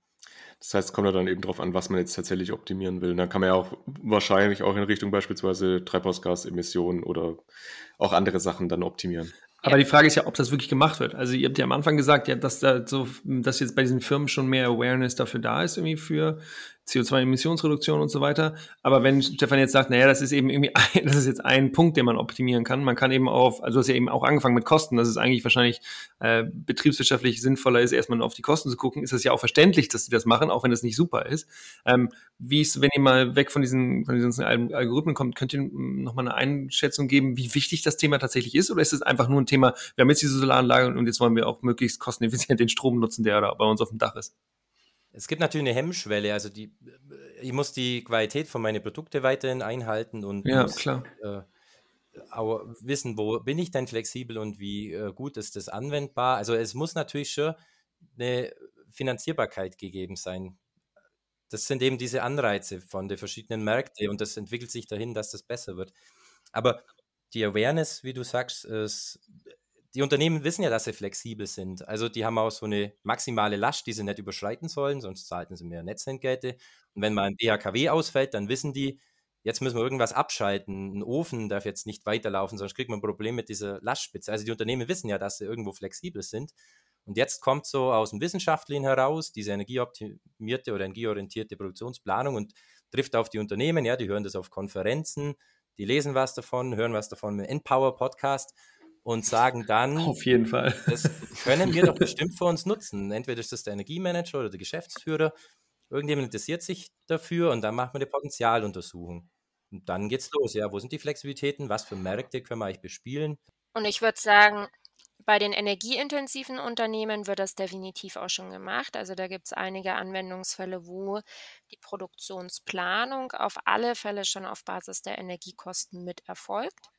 Das heißt, es kommt dann eben darauf an, was man jetzt tatsächlich optimieren will. Da kann man ja auch wahrscheinlich auch in Richtung beispielsweise Treibhausgasemissionen oder auch andere Sachen dann optimieren. Aber die Frage ist ja, ob das wirklich gemacht wird. Also ihr habt ja am Anfang gesagt, ja, dass da so, dass jetzt bei diesen Firmen schon mehr Awareness dafür da ist, irgendwie für CO2-Emissionsreduktion und so weiter. Aber wenn Stefan jetzt sagt, naja, das ist eben irgendwie, ein, das ist jetzt ein Punkt, den man optimieren kann. Man kann eben auf, also du hast ja eben auch angefangen mit Kosten, dass es eigentlich wahrscheinlich äh, betriebswirtschaftlich sinnvoller ist, erstmal auf die Kosten zu gucken, ist das ja auch verständlich, dass die das machen, auch wenn das nicht super ist. Ähm, wie ist, wenn ihr mal weg von diesen, von diesen Algorithmen kommt, könnt ihr nochmal eine Einschätzung geben, wie wichtig das Thema tatsächlich ist? Oder ist es einfach nur ein Thema, wir haben jetzt diese Solaranlage und jetzt wollen wir auch möglichst kosteneffizient den Strom nutzen, der da bei uns auf dem Dach ist? Es gibt natürlich eine Hemmschwelle, also die, ich muss die Qualität von meinen Produkten weiterhin einhalten und ja, muss, klar. Äh, auch wissen, wo bin ich denn flexibel und wie äh, gut ist das anwendbar. Also es muss natürlich schon eine Finanzierbarkeit gegeben sein. Das sind eben diese Anreize von den verschiedenen Märkten und das entwickelt sich dahin, dass das besser wird. Aber die Awareness, wie du sagst, ist, die Unternehmen wissen ja, dass sie flexibel sind. Also die haben auch so eine maximale Last, die sie nicht überschreiten sollen, sonst zahlten sie mehr Netzentgelte. Und wenn mal ein BHKW ausfällt, dann wissen die, jetzt müssen wir irgendwas abschalten. Ein Ofen darf jetzt nicht weiterlaufen, sonst kriegt man ein Problem mit dieser Lastspitze. Also die Unternehmen wissen ja, dass sie irgendwo flexibel sind. Und jetzt kommt so aus dem Wissenschaftlichen heraus diese energieoptimierte oder energieorientierte Produktionsplanung und trifft auf die Unternehmen. Ja, die hören das auf Konferenzen, die lesen was davon, hören was davon im Empower Podcast und sagen dann, auf jeden Fall, das können wir doch bestimmt für uns nutzen. Entweder ist das der Energiemanager oder der Geschäftsführer, irgendjemand interessiert sich dafür und dann macht man eine Potenzialuntersuchung. Und dann geht's los. Ja, wo sind die Flexibilitäten? Was für Märkte können wir eigentlich bespielen? Und ich würde sagen, bei den energieintensiven Unternehmen wird das definitiv auch schon gemacht. Also da gibt es einige Anwendungsfälle, wo die Produktionsplanung auf alle Fälle schon auf Basis der Energiekosten mit erfolgt.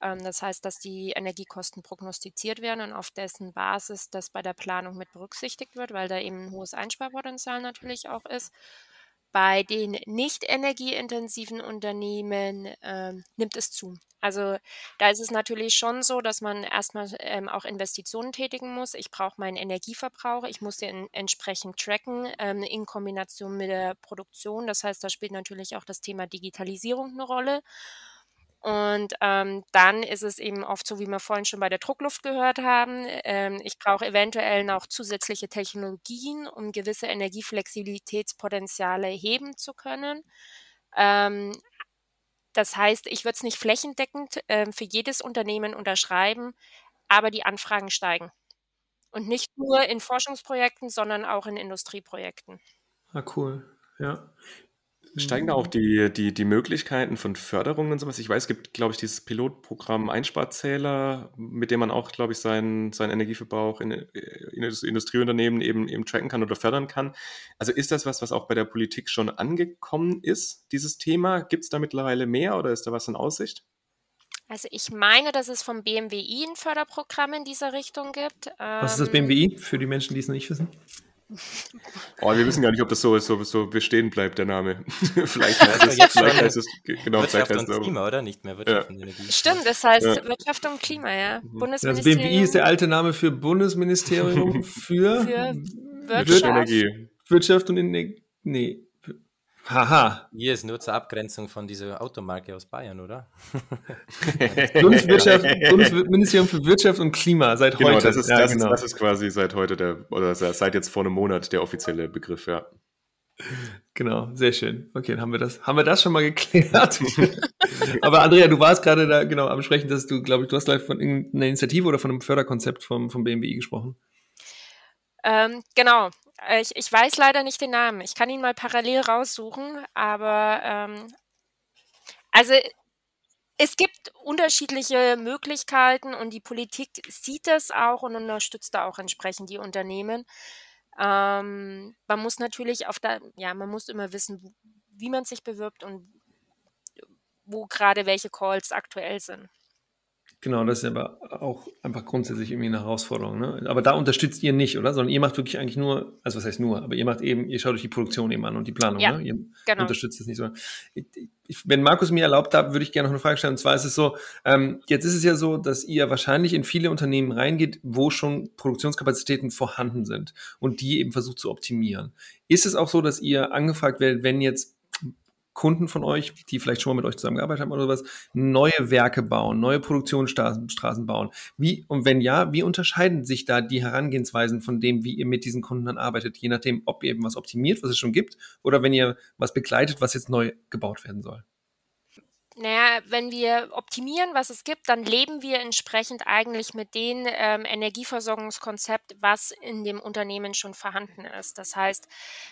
Ähm, das heißt, dass die Energiekosten prognostiziert werden und auf dessen Basis das bei der Planung mit berücksichtigt wird, weil da eben ein hohes Einsparpotenzial natürlich auch ist. Bei den nicht energieintensiven Unternehmen ähm, nimmt es zu. Also da ist es natürlich schon so, dass man erstmal ähm, auch Investitionen tätigen muss. Ich brauche meinen Energieverbrauch, ich muss den entsprechend tracken ähm, in Kombination mit der Produktion. Das heißt, da spielt natürlich auch das Thema Digitalisierung eine Rolle. Und ähm, dann ist es eben oft so, wie wir vorhin schon bei der Druckluft gehört haben, ähm, ich brauche eventuell noch zusätzliche Technologien, um gewisse Energieflexibilitätspotenziale heben zu können. Ähm, das heißt, ich würde es nicht flächendeckend äh, für jedes Unternehmen unterschreiben, aber die Anfragen steigen. Und nicht nur in Forschungsprojekten, sondern auch in Industrieprojekten. Ah, cool. Ja. Steigen da auch die, die, die Möglichkeiten von Förderungen und sowas? Ich weiß, es gibt, glaube ich, dieses Pilotprogramm Einsparzähler, mit dem man auch, glaube ich, seinen, seinen Energieverbrauch in, in Industrieunternehmen eben, eben tracken kann oder fördern kann. Also ist das was, was auch bei der Politik schon angekommen ist, dieses Thema? Gibt es da mittlerweile mehr oder ist da was in Aussicht? Also ich meine, dass es vom BMWI ein Förderprogramm in dieser Richtung gibt. Was ist das BMWI ähm, für die Menschen, die es noch nicht wissen? Oh, wir wissen gar nicht, ob das so, so, so bestehen bleibt, der Name. vielleicht heißt es, vielleicht heißt es genau, Wirtschaft und Klima, oder? Nicht mehr Wirtschaft ja. und Energie. Stimmt, das heißt ja. Wirtschaft und Klima, ja. Mhm. Bundesministerium. Das BMWI ist der alte Name für Bundesministerium für, für Wirtschaft. Wirtschaft und Energie. Nee, Haha. Hier ist nur zur Abgrenzung von dieser Automarke aus Bayern, oder? Bundesministerium für Wirtschaft und Klima seit genau, heute. Das ist, ja, das, genau. das ist quasi seit heute der, oder seit jetzt vor einem Monat der offizielle Begriff, ja. Genau, sehr schön. Okay, dann haben wir das, haben wir das schon mal geklärt. Aber Andrea, du warst gerade da genau am Sprechen, dass du, glaube ich, du hast gleich von einer Initiative oder von einem Förderkonzept vom, vom BMWI gesprochen. Ähm, genau. Äh, ich, ich weiß leider nicht den Namen. Ich kann ihn mal parallel raussuchen, aber ähm, also es gibt unterschiedliche Möglichkeiten und die Politik sieht das auch und unterstützt da auch entsprechend die Unternehmen. Ähm, man muss natürlich auf der, ja, man muss immer wissen, wie man sich bewirbt und wo gerade welche Calls aktuell sind. Genau, das ist aber auch einfach grundsätzlich irgendwie eine Herausforderung. Ne? Aber da unterstützt ihr nicht, oder? Sondern ihr macht wirklich eigentlich nur, also was heißt nur, aber ihr macht eben, ihr schaut euch die Produktion eben an und die Planung, Ja, ne? Ihr genau. unterstützt es nicht so. Ich, wenn Markus mir erlaubt hat, würde ich gerne noch eine Frage stellen. Und zwar ist es so, ähm, jetzt ist es ja so, dass ihr wahrscheinlich in viele Unternehmen reingeht, wo schon Produktionskapazitäten vorhanden sind und die eben versucht zu optimieren. Ist es auch so, dass ihr angefragt werdet, wenn jetzt Kunden von euch, die vielleicht schon mal mit euch zusammengearbeitet haben oder sowas, neue Werke bauen, neue Produktionsstraßen Straßen bauen. Wie, und wenn ja, wie unterscheiden sich da die Herangehensweisen von dem, wie ihr mit diesen Kunden dann arbeitet, je nachdem, ob ihr eben was optimiert, was es schon gibt, oder wenn ihr was begleitet, was jetzt neu gebaut werden soll? Naja, wenn wir optimieren, was es gibt, dann leben wir entsprechend eigentlich mit dem ähm, Energieversorgungskonzept, was in dem Unternehmen schon vorhanden ist. Das heißt,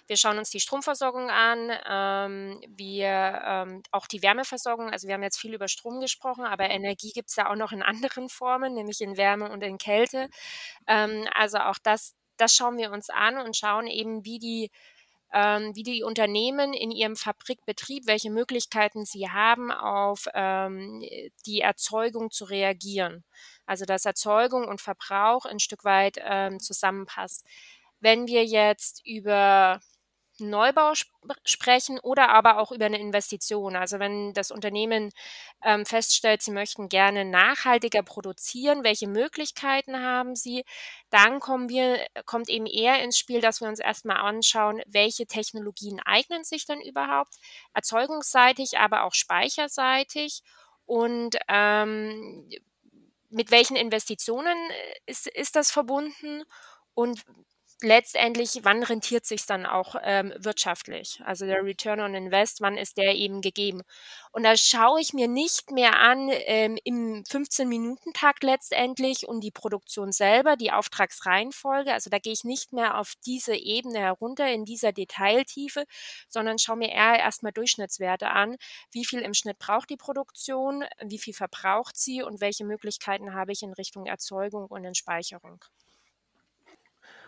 wir schauen uns die Stromversorgung an, ähm, wir ähm, auch die Wärmeversorgung. Also wir haben jetzt viel über Strom gesprochen, aber Energie gibt es ja auch noch in anderen Formen, nämlich in Wärme und in Kälte. Ähm, also auch das, das schauen wir uns an und schauen eben, wie die ähm, wie die Unternehmen in ihrem Fabrikbetrieb, welche Möglichkeiten sie haben, auf ähm, die Erzeugung zu reagieren. Also dass Erzeugung und Verbrauch ein Stück weit ähm, zusammenpasst. Wenn wir jetzt über Neubau sp sprechen oder aber auch über eine Investition. Also wenn das Unternehmen ähm, feststellt, sie möchten gerne nachhaltiger produzieren, welche Möglichkeiten haben sie, dann kommen wir, kommt eben eher ins Spiel, dass wir uns erstmal anschauen, welche Technologien eignen sich denn überhaupt, erzeugungsseitig, aber auch speicherseitig und ähm, mit welchen Investitionen ist, ist das verbunden und letztendlich, wann rentiert sich dann auch ähm, wirtschaftlich? Also der Return on Invest, wann ist der eben gegeben? Und da schaue ich mir nicht mehr an ähm, im 15-Minuten-Takt letztendlich und die Produktion selber, die Auftragsreihenfolge. Also da gehe ich nicht mehr auf diese Ebene herunter in dieser Detailtiefe, sondern schaue mir eher erstmal Durchschnittswerte an. Wie viel im Schnitt braucht die Produktion? Wie viel verbraucht sie? Und welche Möglichkeiten habe ich in Richtung Erzeugung und in Speicherung?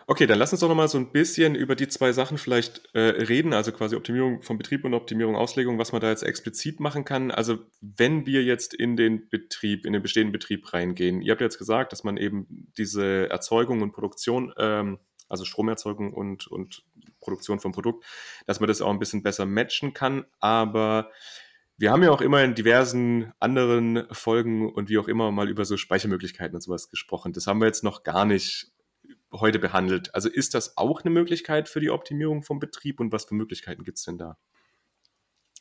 Okay, dann lass uns doch nochmal so ein bisschen über die zwei Sachen vielleicht äh, reden, also quasi Optimierung vom Betrieb und Optimierung Auslegung, was man da jetzt explizit machen kann. Also wenn wir jetzt in den Betrieb, in den bestehenden Betrieb reingehen, ihr habt jetzt gesagt, dass man eben diese Erzeugung und Produktion, ähm, also Stromerzeugung und, und Produktion vom Produkt, dass man das auch ein bisschen besser matchen kann, aber wir haben ja auch immer in diversen anderen Folgen und wie auch immer mal über so Speichermöglichkeiten und sowas gesprochen. Das haben wir jetzt noch gar nicht heute behandelt. Also ist das auch eine Möglichkeit für die Optimierung vom Betrieb und was für Möglichkeiten gibt es denn da?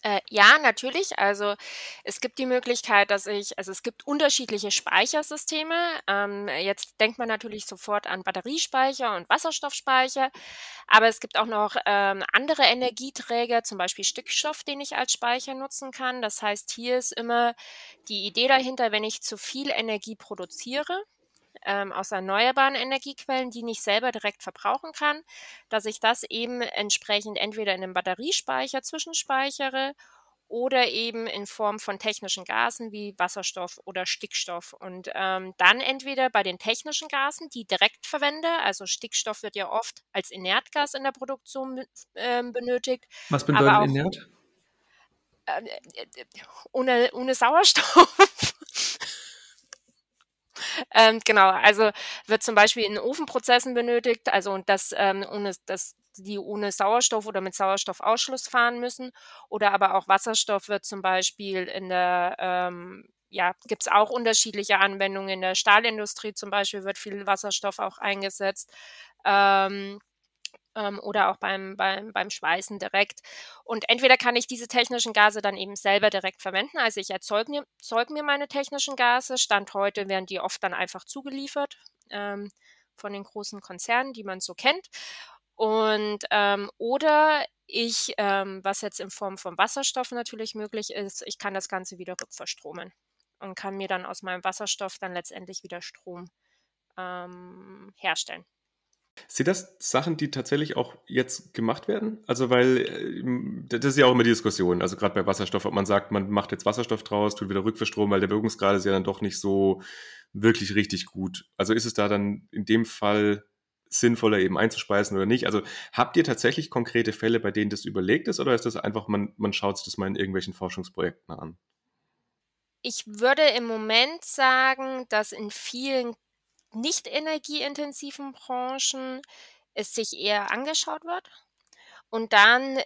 Äh, ja, natürlich. Also es gibt die Möglichkeit, dass ich, also es gibt unterschiedliche Speichersysteme. Ähm, jetzt denkt man natürlich sofort an Batteriespeicher und Wasserstoffspeicher, aber es gibt auch noch ähm, andere Energieträger, zum Beispiel Stickstoff, den ich als Speicher nutzen kann. Das heißt, hier ist immer die Idee dahinter, wenn ich zu viel Energie produziere, ähm, aus erneuerbaren Energiequellen, die nicht selber direkt verbrauchen kann, dass ich das eben entsprechend entweder in einem Batteriespeicher zwischenspeichere oder eben in Form von technischen Gasen wie Wasserstoff oder Stickstoff. Und ähm, dann entweder bei den technischen Gasen, die direkt verwende, also Stickstoff wird ja oft als Inertgas in der Produktion äh, benötigt. Was bedeutet auch, inert? Äh, äh, ohne, ohne Sauerstoff. Ähm, genau, also wird zum Beispiel in Ofenprozessen benötigt, also und das ähm, ohne das die ohne Sauerstoff oder mit Sauerstoffausschluss fahren müssen. Oder aber auch Wasserstoff wird zum Beispiel in der ähm, ja, gibt es auch unterschiedliche Anwendungen. In der Stahlindustrie zum Beispiel wird viel Wasserstoff auch eingesetzt. Ähm, ähm, oder auch beim, beim, beim Schweißen direkt. Und entweder kann ich diese technischen Gase dann eben selber direkt verwenden, also ich erzeuge mir, erzeuge mir meine technischen Gase. Stand heute werden die oft dann einfach zugeliefert ähm, von den großen Konzernen, die man so kennt. Und ähm, oder ich, ähm, was jetzt in Form von Wasserstoff natürlich möglich ist, ich kann das Ganze wieder rückverstromen und kann mir dann aus meinem Wasserstoff dann letztendlich wieder Strom ähm, herstellen. Sind das Sachen, die tatsächlich auch jetzt gemacht werden? Also, weil äh, das ist ja auch immer die Diskussion. Also gerade bei Wasserstoff, ob man sagt, man macht jetzt Wasserstoff draus, tut wieder Rückverstrom, weil der Wirkungsgrad ist ja dann doch nicht so wirklich richtig gut. Also ist es da dann in dem Fall sinnvoller eben einzuspeisen oder nicht? Also habt ihr tatsächlich konkrete Fälle, bei denen das überlegt ist, oder ist das einfach, man, man schaut sich das mal in irgendwelchen Forschungsprojekten an? ich würde im Moment sagen, dass in vielen nicht energieintensiven Branchen es sich eher angeschaut wird. Und dann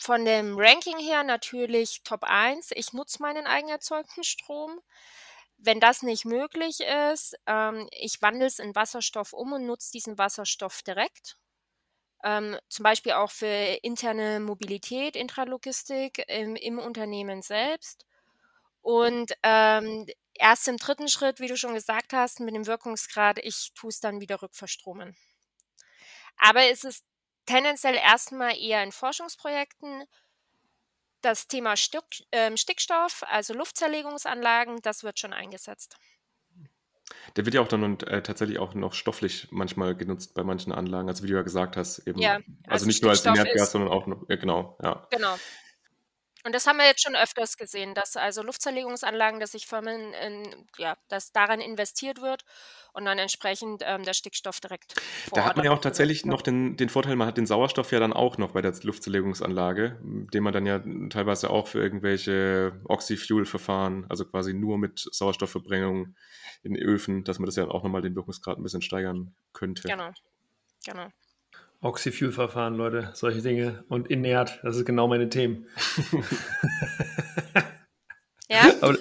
von dem Ranking her natürlich Top 1. Ich nutze meinen eigen erzeugten Strom. Wenn das nicht möglich ist, ähm, ich wandle es in Wasserstoff um und nutze diesen Wasserstoff direkt. Ähm, zum Beispiel auch für interne Mobilität, Intralogistik im, im Unternehmen selbst. Und ähm, erst im dritten Schritt, wie du schon gesagt hast, mit dem Wirkungsgrad, ich tue es dann wieder rückverstromen. Aber es ist tendenziell erstmal eher in Forschungsprojekten. Das Thema Stück, äh, Stickstoff, also Luftzerlegungsanlagen, das wird schon eingesetzt. Der wird ja auch dann äh, tatsächlich auch noch stofflich manchmal genutzt bei manchen Anlagen, also wie du ja gesagt hast, eben. Ja, also, also nicht nur als Inertgas, sondern auch noch, ja, genau, ja. Genau. Und das haben wir jetzt schon öfters gesehen, dass also Luftzerlegungsanlagen, dass sich Firmen, in, ja, dass daran investiert wird und dann entsprechend ähm, der Stickstoff direkt vor Da hat man ja auch tatsächlich noch den, den Vorteil, man hat den Sauerstoff ja dann auch noch bei der Luftzerlegungsanlage, den man dann ja teilweise auch für irgendwelche Oxyfuel-Verfahren, also quasi nur mit Sauerstoffverbringung in Öfen, dass man das ja auch nochmal den Wirkungsgrad ein bisschen steigern könnte. Genau, genau. Oxyfuel-Verfahren, Leute, solche Dinge. Und inert, das ist genau meine Themen. ja. aber,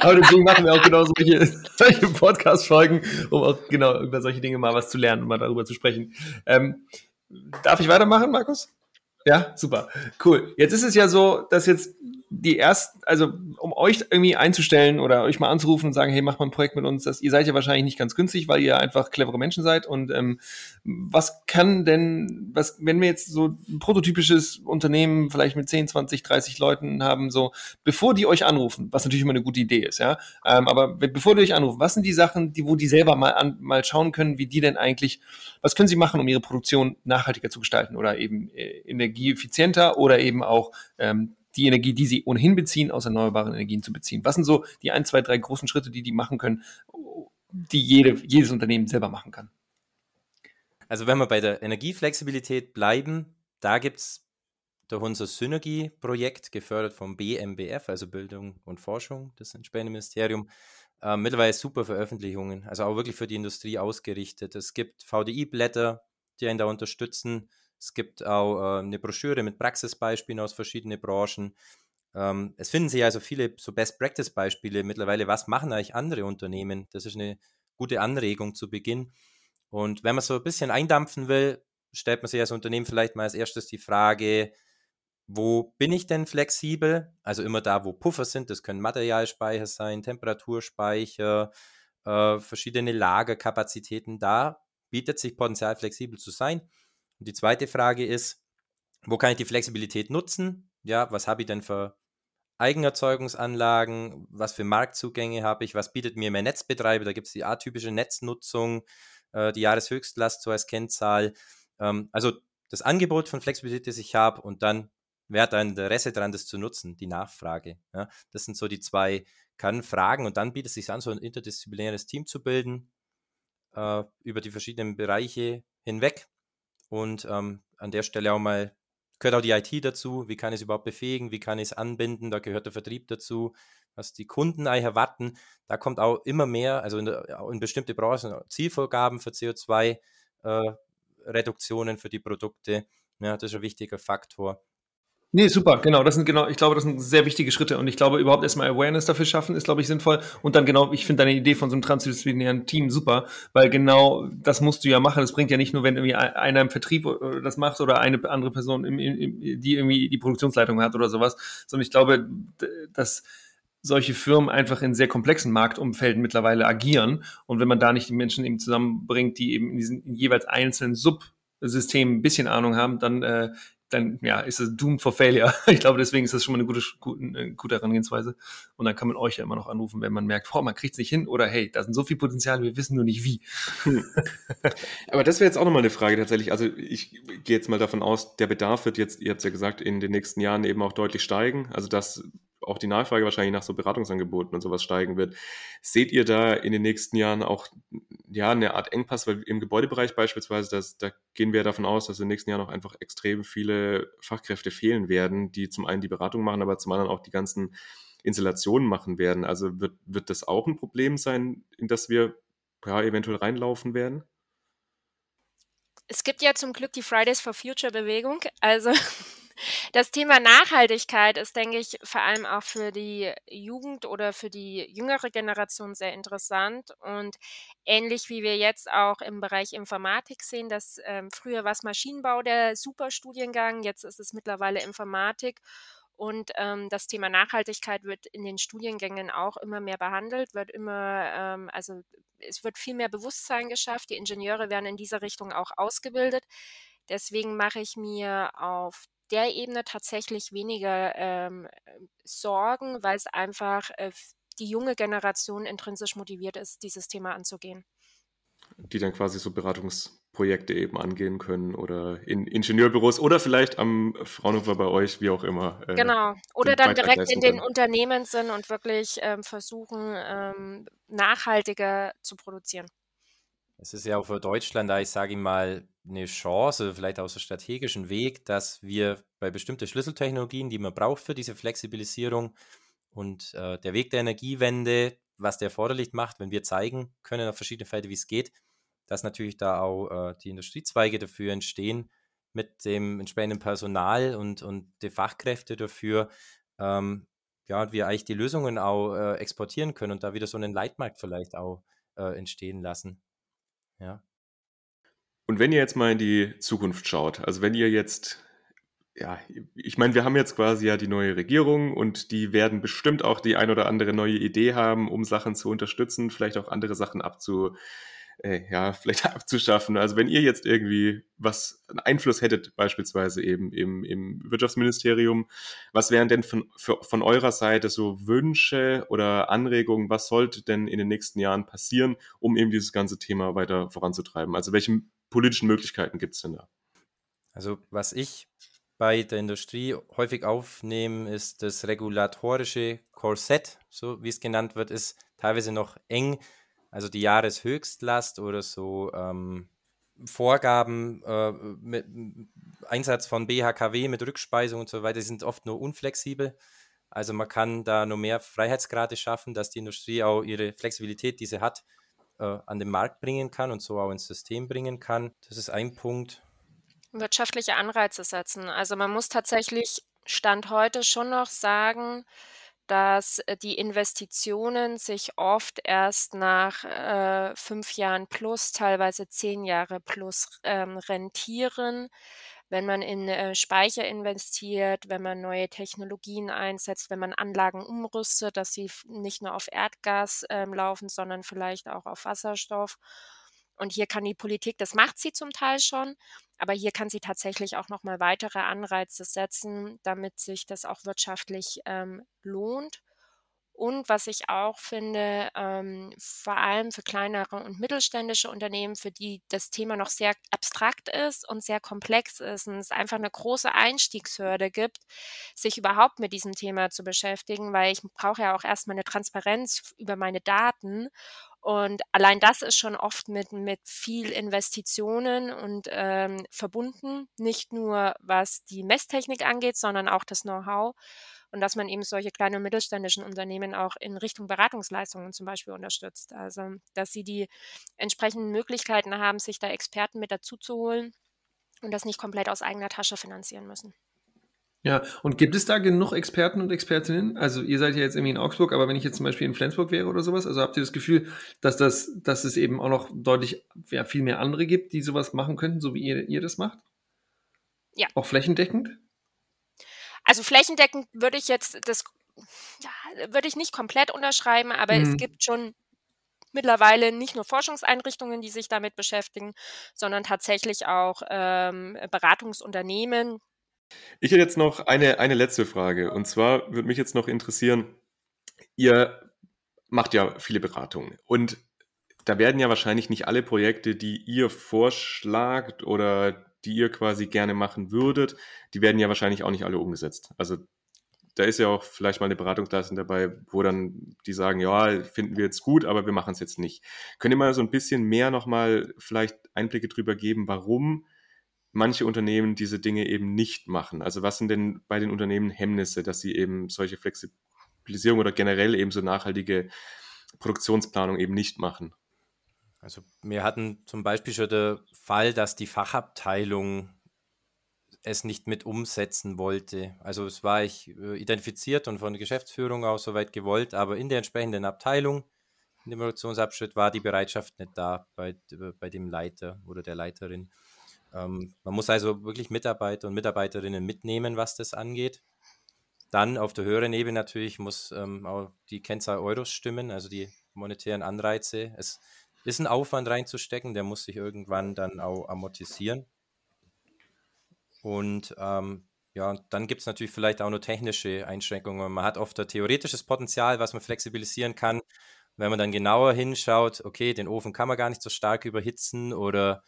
aber, deswegen machen wir auch genau solche, solche Podcast-Folgen, um auch genau über solche Dinge mal was zu lernen und mal darüber zu sprechen. Ähm, darf ich weitermachen, Markus? Ja, super. Cool. Jetzt ist es ja so, dass jetzt die ersten, also um euch irgendwie einzustellen oder euch mal anzurufen und sagen, hey, mach mal ein Projekt mit uns, das, ihr seid ja wahrscheinlich nicht ganz günstig, weil ihr einfach clevere Menschen seid. Und ähm, was kann denn, was, wenn wir jetzt so ein prototypisches Unternehmen vielleicht mit 10, 20, 30 Leuten haben, so, bevor die euch anrufen, was natürlich immer eine gute Idee ist, ja, ähm, aber bevor die euch anrufen, was sind die Sachen, die, wo die selber mal an, mal schauen können, wie die denn eigentlich, was können sie machen, um ihre Produktion nachhaltiger zu gestalten oder eben äh, energieeffizienter oder eben auch ähm, die Energie, die sie ohnehin beziehen, aus erneuerbaren Energien zu beziehen? Was sind so die ein, zwei, drei großen Schritte, die die machen können, die jede, jedes Unternehmen selber machen kann? Also wenn wir bei der Energieflexibilität bleiben, da gibt es durch unser Synergie-Projekt, gefördert vom BMBF, also Bildung und Forschung, das entsprechende Ministerium, äh, mittlerweile super Veröffentlichungen, also auch wirklich für die Industrie ausgerichtet. Es gibt VDI-Blätter, die einen da unterstützen. Es gibt auch äh, eine Broschüre mit Praxisbeispielen aus verschiedenen Branchen. Ähm, es finden sich also viele so Best-Practice-Beispiele mittlerweile. Was machen eigentlich andere Unternehmen? Das ist eine gute Anregung zu Beginn. Und wenn man so ein bisschen eindampfen will, stellt man sich als Unternehmen vielleicht mal als erstes die Frage, wo bin ich denn flexibel? Also immer da, wo Puffer sind, das können Materialspeicher sein, Temperaturspeicher, äh, verschiedene Lagerkapazitäten. Da bietet sich Potenzial, flexibel zu sein. Und die zweite Frage ist, wo kann ich die Flexibilität nutzen? Ja, was habe ich denn für Eigenerzeugungsanlagen? Was für Marktzugänge habe ich? Was bietet mir mein Netzbetreiber? Da gibt es die atypische Netznutzung, äh, die Jahreshöchstlast so als Kennzahl. Ähm, also das Angebot von Flexibilität, das ich habe und dann wer hat ein Interesse daran, das zu nutzen, die Nachfrage. Ja? Das sind so die zwei Kernfragen und dann bietet es sich an, so ein interdisziplinäres Team zu bilden äh, über die verschiedenen Bereiche hinweg und ähm, an der Stelle auch mal, gehört auch die IT dazu, wie kann ich es überhaupt befähigen, wie kann ich es anbinden, da gehört der Vertrieb dazu, was die Kunden eigentlich erwarten. Da kommt auch immer mehr, also in, in bestimmte Branchen, Zielvorgaben für CO2-Reduktionen äh, für die Produkte. Ja, das ist ein wichtiger Faktor. Nee, super, genau. Das sind genau, ich glaube, das sind sehr wichtige Schritte und ich glaube, überhaupt erstmal Awareness dafür schaffen, ist, glaube ich, sinnvoll. Und dann genau, ich finde deine Idee von so einem transdisziplinären Team super, weil genau das musst du ja machen. Das bringt ja nicht nur, wenn irgendwie einer im Vertrieb äh, das macht oder eine andere Person, im, im, die irgendwie die Produktionsleitung hat oder sowas, sondern ich glaube, dass solche Firmen einfach in sehr komplexen Marktumfelden mittlerweile agieren. Und wenn man da nicht die Menschen eben zusammenbringt, die eben in diesen jeweils einzelnen Subsystemen ein bisschen Ahnung haben, dann äh, dann ja, ist es doomed for failure. Ich glaube, deswegen ist das schon mal eine gute, gute, gute Herangehensweise. Und dann kann man euch ja immer noch anrufen, wenn man merkt, boah, man kriegt es nicht hin oder hey, da sind so viel Potenzial, wir wissen nur nicht wie. Hm. Aber das wäre jetzt auch nochmal eine Frage tatsächlich. Also ich gehe jetzt mal davon aus, der Bedarf wird jetzt, ihr habt ja gesagt, in den nächsten Jahren eben auch deutlich steigen. Also dass auch die Nachfrage wahrscheinlich nach so Beratungsangeboten und sowas steigen wird. Seht ihr da in den nächsten Jahren auch ja, eine Art Engpass, weil im Gebäudebereich beispielsweise, das, da gehen wir davon aus, dass in den nächsten Jahren auch einfach extrem viele Fachkräfte fehlen werden, die zum einen die Beratung machen, aber zum anderen auch die ganzen Installationen machen werden. Also wird, wird das auch ein Problem sein, in das wir ja, eventuell reinlaufen werden? Es gibt ja zum Glück die Fridays for Future Bewegung. Also das Thema Nachhaltigkeit ist, denke ich, vor allem auch für die Jugend oder für die jüngere Generation sehr interessant. Und ähnlich wie wir jetzt auch im Bereich Informatik sehen, dass ähm, früher war es Maschinenbau der Superstudiengang, jetzt ist es mittlerweile Informatik. Und ähm, das Thema Nachhaltigkeit wird in den Studiengängen auch immer mehr behandelt, wird immer, ähm, also es wird viel mehr Bewusstsein geschafft. Die Ingenieure werden in dieser Richtung auch ausgebildet. Deswegen mache ich mir auf der Ebene tatsächlich weniger ähm, Sorgen, weil es einfach äh, die junge Generation intrinsisch motiviert ist, dieses Thema anzugehen. Die dann quasi so Beratungs Projekte eben angehen können oder in Ingenieurbüros oder vielleicht am Fraunhofer bei euch, wie auch immer. Äh, genau. Oder dann direkt in den Unternehmen sind und wirklich ähm, versuchen, ähm, nachhaltiger zu produzieren. Es ist ja auch für Deutschland, da ich sage mal, eine Chance, vielleicht auch so strategischen Weg, dass wir bei bestimmten Schlüsseltechnologien, die man braucht für diese Flexibilisierung und äh, der Weg der Energiewende, was der erforderlich macht, wenn wir zeigen können auf verschiedene Felder, wie es geht, dass natürlich da auch äh, die Industriezweige dafür entstehen, mit dem entsprechenden Personal und, und die Fachkräfte dafür, ähm, ja, wir eigentlich die Lösungen auch äh, exportieren können und da wieder so einen Leitmarkt vielleicht auch äh, entstehen lassen. Ja. Und wenn ihr jetzt mal in die Zukunft schaut, also wenn ihr jetzt, ja, ich meine, wir haben jetzt quasi ja die neue Regierung und die werden bestimmt auch die ein oder andere neue Idee haben, um Sachen zu unterstützen, vielleicht auch andere Sachen abzu, äh, ja, vielleicht abzuschaffen. Also wenn ihr jetzt irgendwie was einen Einfluss hättet, beispielsweise eben im, im Wirtschaftsministerium, was wären denn von, für, von eurer Seite so Wünsche oder Anregungen, was sollte denn in den nächsten Jahren passieren, um eben dieses ganze Thema weiter voranzutreiben? Also welche politischen Möglichkeiten gibt es denn da? Also was ich bei der Industrie häufig aufnehme, ist das regulatorische Korsett, so wie es genannt wird, ist teilweise noch eng also die Jahreshöchstlast oder so ähm, Vorgaben äh, mit Einsatz von BHKW mit Rückspeisung und so weiter die sind oft nur unflexibel. Also man kann da nur mehr Freiheitsgrade schaffen, dass die Industrie auch ihre Flexibilität, die sie hat, äh, an den Markt bringen kann und so auch ins System bringen kann. Das ist ein Punkt. Wirtschaftliche Anreize setzen. Also man muss tatsächlich Stand heute schon noch sagen, dass äh, die Investitionen sich oft erst nach äh, fünf Jahren plus, teilweise zehn Jahre plus ähm, rentieren. Wenn man in äh, Speicher investiert, wenn man neue Technologien einsetzt, wenn man Anlagen umrüstet, dass sie nicht nur auf Erdgas ähm, laufen, sondern vielleicht auch auf Wasserstoff. Und hier kann die Politik, das macht sie zum Teil schon, aber hier kann sie tatsächlich auch nochmal weitere Anreize setzen, damit sich das auch wirtschaftlich ähm, lohnt. Und was ich auch finde, ähm, vor allem für kleinere und mittelständische Unternehmen, für die das Thema noch sehr abstrakt ist und sehr komplex ist und es einfach eine große Einstiegshürde gibt, sich überhaupt mit diesem Thema zu beschäftigen, weil ich brauche ja auch erstmal eine Transparenz über meine Daten. Und allein das ist schon oft mit, mit viel Investitionen und ähm, verbunden, nicht nur was die Messtechnik angeht, sondern auch das Know-how und dass man eben solche kleinen und mittelständischen Unternehmen auch in Richtung Beratungsleistungen zum Beispiel unterstützt. Also, dass sie die entsprechenden Möglichkeiten haben, sich da Experten mit dazu zu holen und das nicht komplett aus eigener Tasche finanzieren müssen. Ja, und gibt es da genug Experten und Expertinnen? Also ihr seid ja jetzt irgendwie in Augsburg, aber wenn ich jetzt zum Beispiel in Flensburg wäre oder sowas, also habt ihr das Gefühl, dass das, dass es eben auch noch deutlich ja, viel mehr andere gibt, die sowas machen könnten, so wie ihr, ihr das macht? Ja. Auch flächendeckend? Also flächendeckend würde ich jetzt das ja, würde ich nicht komplett unterschreiben, aber mhm. es gibt schon mittlerweile nicht nur Forschungseinrichtungen, die sich damit beschäftigen, sondern tatsächlich auch ähm, Beratungsunternehmen. Ich hätte jetzt noch eine, eine letzte Frage. Und zwar würde mich jetzt noch interessieren, ihr macht ja viele Beratungen und da werden ja wahrscheinlich nicht alle Projekte, die ihr vorschlagt oder die ihr quasi gerne machen würdet, die werden ja wahrscheinlich auch nicht alle umgesetzt. Also da ist ja auch vielleicht mal eine Beratungsleistung dabei, wo dann die sagen, ja, finden wir jetzt gut, aber wir machen es jetzt nicht. Könnt ihr mal so ein bisschen mehr nochmal vielleicht Einblicke drüber geben, warum manche Unternehmen diese Dinge eben nicht machen? Also was sind denn bei den Unternehmen Hemmnisse, dass sie eben solche Flexibilisierung oder generell eben so nachhaltige Produktionsplanung eben nicht machen? Also wir hatten zum Beispiel schon den Fall, dass die Fachabteilung es nicht mit umsetzen wollte. Also es war ich äh, identifiziert und von der Geschäftsführung auch soweit gewollt, aber in der entsprechenden Abteilung, in dem Produktionsabschnitt, war die Bereitschaft nicht da bei, bei dem Leiter oder der Leiterin. Ähm, man muss also wirklich Mitarbeiter und Mitarbeiterinnen mitnehmen, was das angeht. Dann auf der höheren Ebene natürlich muss ähm, auch die Kennzahl Euros stimmen, also die monetären Anreize. Es ist ein Aufwand reinzustecken, der muss sich irgendwann dann auch amortisieren. Und ähm, ja, dann gibt es natürlich vielleicht auch nur technische Einschränkungen. Man hat oft ein theoretisches Potenzial, was man flexibilisieren kann. Wenn man dann genauer hinschaut, okay, den Ofen kann man gar nicht so stark überhitzen oder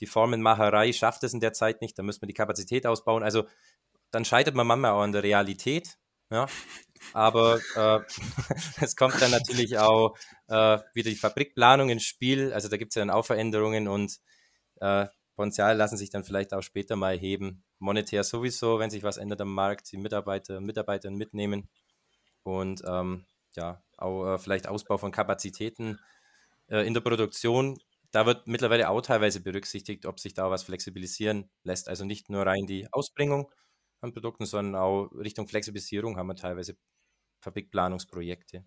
die Formenmacherei schafft es in der Zeit nicht, dann müsste man die Kapazität ausbauen. Also dann scheitert man manchmal auch an der Realität. Ja, aber äh, es kommt dann natürlich auch äh, wieder die Fabrikplanung ins Spiel. Also da gibt es ja dann auch Veränderungen und äh, Potenzial lassen sich dann vielleicht auch später mal heben. Monetär sowieso, wenn sich was ändert am Markt, die Mitarbeiter und Mitarbeiterinnen mitnehmen und ähm, ja, auch äh, vielleicht Ausbau von Kapazitäten äh, in der Produktion. Da wird mittlerweile auch teilweise berücksichtigt, ob sich da was flexibilisieren lässt. Also nicht nur rein die Ausbringung, an Produkten, sondern auch Richtung Flexibilisierung haben wir teilweise Fabrikplanungsprojekte.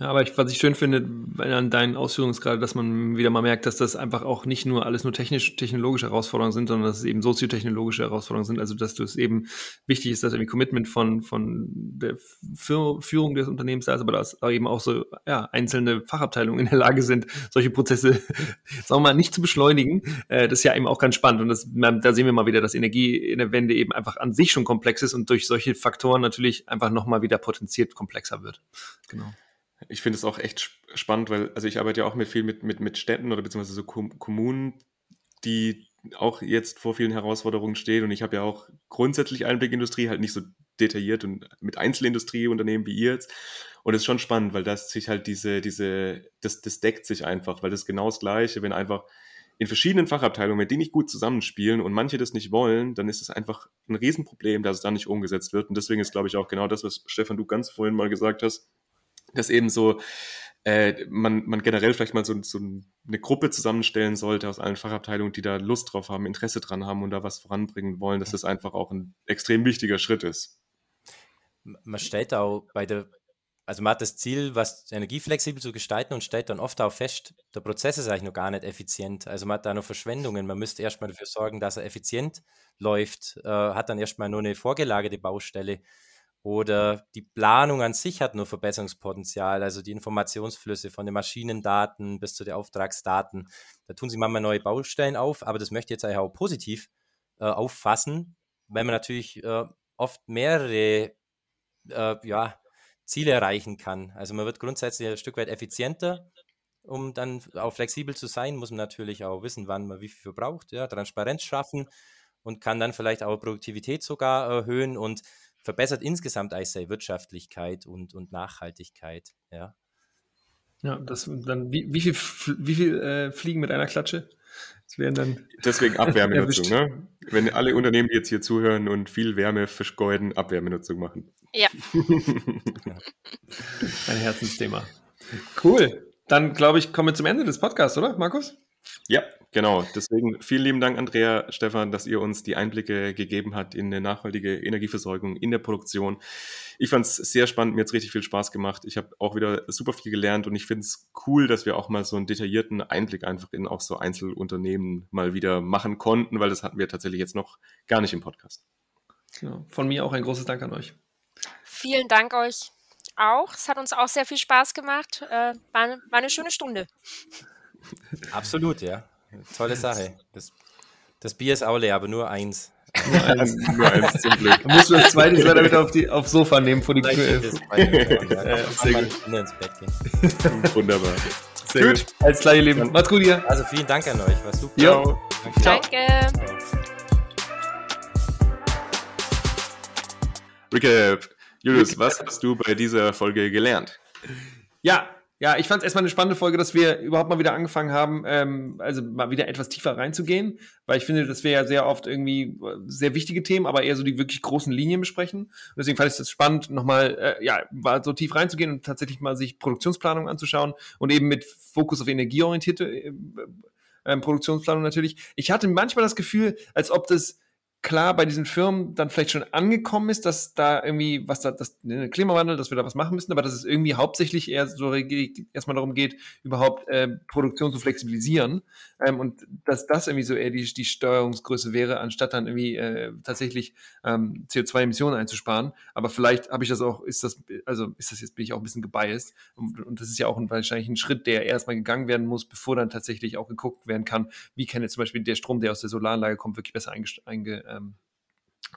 Ja, aber ich, was ich schön finde an deinen Ausführungen ist gerade, dass man wieder mal merkt, dass das einfach auch nicht nur alles nur technisch, technologische Herausforderungen sind, sondern dass es eben soziotechnologische Herausforderungen sind. Also, dass du es eben wichtig ist, dass irgendwie Commitment von, von der Führung des Unternehmens da ist, aber dass eben auch so, ja, einzelne Fachabteilungen in der Lage sind, solche Prozesse, sagen wir mal, nicht zu beschleunigen. Äh, das ist ja eben auch ganz spannend. Und das, da sehen wir mal wieder, dass Energie in der Wende eben einfach an sich schon komplex ist und durch solche Faktoren natürlich einfach nochmal wieder potenziert komplexer wird. Genau ich finde es auch echt spannend, weil, also ich arbeite ja auch mit viel mit, mit, mit Städten oder beziehungsweise so Kommunen, die auch jetzt vor vielen Herausforderungen stehen und ich habe ja auch grundsätzlich Einblickindustrie, halt nicht so detailliert und mit Einzelindustrieunternehmen wie ihr jetzt. Und es ist schon spannend, weil das sich halt diese, diese, das, das deckt sich einfach, weil das ist genau das Gleiche, wenn einfach in verschiedenen Fachabteilungen, wenn die nicht gut zusammenspielen und manche das nicht wollen, dann ist es einfach ein Riesenproblem, dass es dann nicht umgesetzt wird. Und deswegen ist, glaube ich, auch genau das, was Stefan, du ganz vorhin mal gesagt hast, dass eben so äh, man, man generell vielleicht mal so, so eine Gruppe zusammenstellen sollte aus allen Fachabteilungen, die da Lust drauf haben, Interesse dran haben und da was voranbringen wollen, dass das einfach auch ein extrem wichtiger Schritt ist. Man stellt auch bei der, also man hat das Ziel, was energieflexibel zu gestalten und stellt dann oft auch fest, der Prozess ist eigentlich noch gar nicht effizient. Also man hat da noch Verschwendungen. Man müsste erstmal dafür sorgen, dass er effizient läuft, äh, hat dann erstmal nur eine vorgelagerte Baustelle. Oder die Planung an sich hat nur Verbesserungspotenzial, also die Informationsflüsse von den Maschinendaten bis zu den Auftragsdaten. Da tun sie manchmal neue Baustellen auf, aber das möchte ich jetzt eigentlich auch positiv äh, auffassen, weil man natürlich äh, oft mehrere äh, ja, Ziele erreichen kann. Also man wird grundsätzlich ein Stück weit effizienter. Um dann auch flexibel zu sein, muss man natürlich auch wissen, wann man wie viel verbraucht, ja, Transparenz schaffen und kann dann vielleicht auch Produktivität sogar erhöhen und verbessert insgesamt seine Wirtschaftlichkeit und, und Nachhaltigkeit. Ja. Ja, das dann, wie, wie viel, wie viel äh, fliegen mit einer Klatsche? Das wären dann. Deswegen Abwärmenutzung, ne? Wenn alle Unternehmen, die jetzt hier zuhören und viel Wärme verschgeuden, Abwärmenutzung machen. Ja. Ein Herzensthema. Cool. Dann glaube ich, kommen wir zum Ende des Podcasts, oder, Markus? Ja, genau. Deswegen vielen lieben Dank, Andrea, Stefan, dass ihr uns die Einblicke gegeben habt in eine nachhaltige Energieversorgung in der Produktion. Ich fand es sehr spannend, mir hat richtig viel Spaß gemacht. Ich habe auch wieder super viel gelernt und ich finde es cool, dass wir auch mal so einen detaillierten Einblick einfach in auch so Einzelunternehmen mal wieder machen konnten, weil das hatten wir tatsächlich jetzt noch gar nicht im Podcast. Genau. Von mir auch ein großes Dank an euch. Vielen Dank euch auch. Es hat uns auch sehr viel Spaß gemacht. Äh, war eine schöne Stunde. Absolut, ja. Tolle Sache. Das, das Bier ist auch leer, aber nur eins. Nur eins, nur eins zum Glück. Du musst das zweite leider wieder auf die, aufs Sofa nehmen vor die Tür. Sehr gut. ins Bett gehen. Wunderbar. Sehr gut. gut. Als gleiche Leben. Macht's gut hier. Also vielen Dank an euch. War super. Jo. Danke. Danke. Recap. Julius, was hast du bei dieser Folge gelernt? Ja, ja, ich fand es erstmal eine spannende Folge, dass wir überhaupt mal wieder angefangen haben, ähm, also mal wieder etwas tiefer reinzugehen, weil ich finde, dass wir ja sehr oft irgendwie äh, sehr wichtige Themen, aber eher so die wirklich großen Linien besprechen. Und deswegen fand ich es spannend, nochmal, äh, ja, mal so tief reinzugehen und tatsächlich mal sich Produktionsplanung anzuschauen und eben mit Fokus auf energieorientierte äh, äh, Produktionsplanung natürlich. Ich hatte manchmal das Gefühl, als ob das klar bei diesen Firmen dann vielleicht schon angekommen ist, dass da irgendwie was da, das ne, Klimawandel, dass wir da was machen müssen, aber dass es irgendwie hauptsächlich eher so erstmal darum geht, überhaupt äh, Produktion zu flexibilisieren ähm, und dass das irgendwie so eher die, die Steuerungsgröße wäre, anstatt dann irgendwie äh, tatsächlich ähm, CO2-Emissionen einzusparen. Aber vielleicht habe ich das auch, ist das, also ist das jetzt, bin ich auch ein bisschen gebiased und, und das ist ja auch ein, wahrscheinlich ein Schritt, der erstmal gegangen werden muss, bevor dann tatsächlich auch geguckt werden kann, wie kann jetzt zum Beispiel der Strom, der aus der Solaranlage kommt, wirklich besser einge, einge ähm,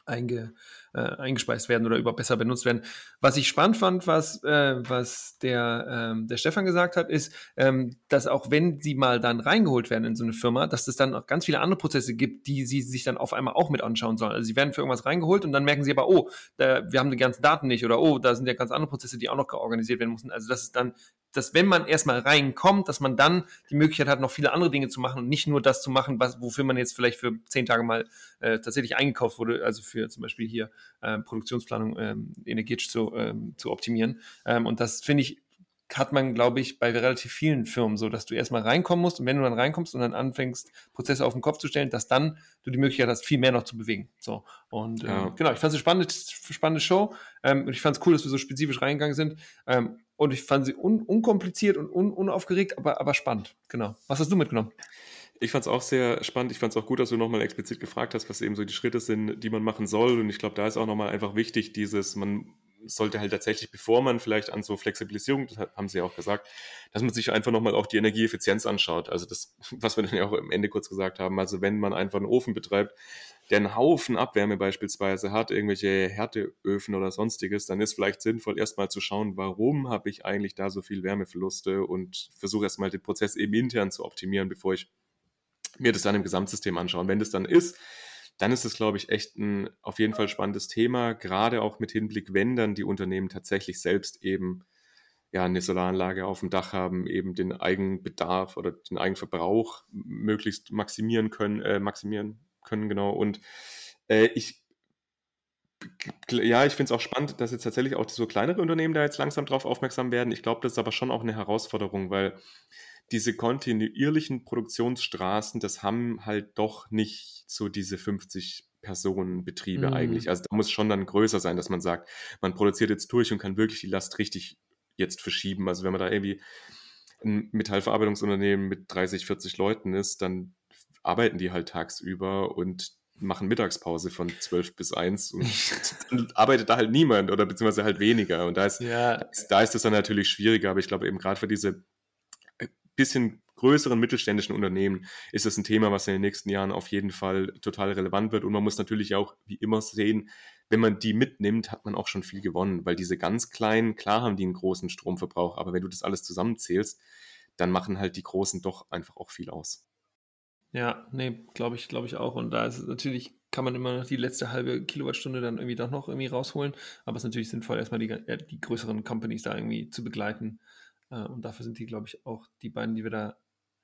einge, äh, eingespeist werden oder überhaupt besser benutzt werden. Was ich spannend fand, was, äh, was der, ähm, der Stefan gesagt hat, ist, ähm, dass auch wenn sie mal dann reingeholt werden in so eine Firma, dass es dann auch ganz viele andere Prozesse gibt, die sie sich dann auf einmal auch mit anschauen sollen. Also sie werden für irgendwas reingeholt und dann merken sie aber, oh, da, wir haben die ganzen Daten nicht oder oh, da sind ja ganz andere Prozesse, die auch noch organisiert werden müssen. Also das ist dann dass wenn man erstmal reinkommt, dass man dann die Möglichkeit hat, noch viele andere Dinge zu machen und nicht nur das zu machen, was, wofür man jetzt vielleicht für zehn Tage mal äh, tatsächlich eingekauft wurde, also für zum Beispiel hier äh, Produktionsplanung ähm, energetisch zu, ähm, zu optimieren. Ähm, und das finde ich hat man, glaube ich, bei relativ vielen Firmen so, dass du erstmal reinkommen musst und wenn du dann reinkommst und dann anfängst, Prozesse auf den Kopf zu stellen, dass dann du die Möglichkeit hast, viel mehr noch zu bewegen. So. Und ja. ähm, genau, ich fand es eine spannende, spannende Show. Ähm, und ich fand es cool, dass wir so spezifisch reingegangen sind. Ähm, und ich fand sie un unkompliziert und un unaufgeregt, aber, aber spannend. Genau. Was hast du mitgenommen? Ich fand es auch sehr spannend. Ich fand es auch gut, dass du nochmal explizit gefragt hast, was eben so die Schritte sind, die man machen soll. Und ich glaube, da ist auch nochmal einfach wichtig, dieses, man sollte halt tatsächlich, bevor man vielleicht an so Flexibilisierung, das haben sie ja auch gesagt, dass man sich einfach nochmal auch die Energieeffizienz anschaut. Also das, was wir dann ja auch am Ende kurz gesagt haben. Also wenn man einfach einen Ofen betreibt, der einen Haufen Abwärme beispielsweise hat, irgendwelche Härteöfen oder sonstiges, dann ist vielleicht sinnvoll, erstmal zu schauen, warum habe ich eigentlich da so viel Wärmeverluste und versuche erstmal den Prozess eben intern zu optimieren, bevor ich mir das dann im Gesamtsystem anschaue. Und wenn das dann ist, dann ist es, glaube ich, echt ein auf jeden Fall spannendes Thema, gerade auch mit Hinblick, wenn dann die Unternehmen tatsächlich selbst eben ja, eine Solaranlage auf dem Dach haben, eben den Eigenbedarf oder den Eigenverbrauch möglichst maximieren können, äh, maximieren können, genau. Und äh, ich ja, ich finde es auch spannend, dass jetzt tatsächlich auch so kleinere Unternehmen da jetzt langsam drauf aufmerksam werden. Ich glaube, das ist aber schon auch eine Herausforderung, weil diese kontinuierlichen Produktionsstraßen, das haben halt doch nicht so diese 50 Personenbetriebe mhm. eigentlich. Also da muss schon dann größer sein, dass man sagt, man produziert jetzt durch und kann wirklich die Last richtig jetzt verschieben. Also wenn man da irgendwie ein Metallverarbeitungsunternehmen mit 30, 40 Leuten ist, dann arbeiten die halt tagsüber und machen Mittagspause von 12 bis 1 und dann arbeitet da halt niemand oder beziehungsweise halt weniger. Und da ist, ja. da ist, da ist das dann natürlich schwieriger, aber ich glaube eben gerade für diese bisschen größeren mittelständischen Unternehmen ist das ein Thema, was in den nächsten Jahren auf jeden Fall total relevant wird. Und man muss natürlich auch wie immer sehen, wenn man die mitnimmt, hat man auch schon viel gewonnen, weil diese ganz kleinen, klar haben die einen großen Stromverbrauch, aber wenn du das alles zusammenzählst, dann machen halt die Großen doch einfach auch viel aus. Ja, nee, glaube ich, glaube ich auch. Und da ist es natürlich, kann man immer noch die letzte halbe Kilowattstunde dann irgendwie doch noch irgendwie rausholen. Aber es ist natürlich sinnvoll, erstmal die, die größeren Companies da irgendwie zu begleiten. Äh, und dafür sind die, glaube ich, auch die beiden, die wir da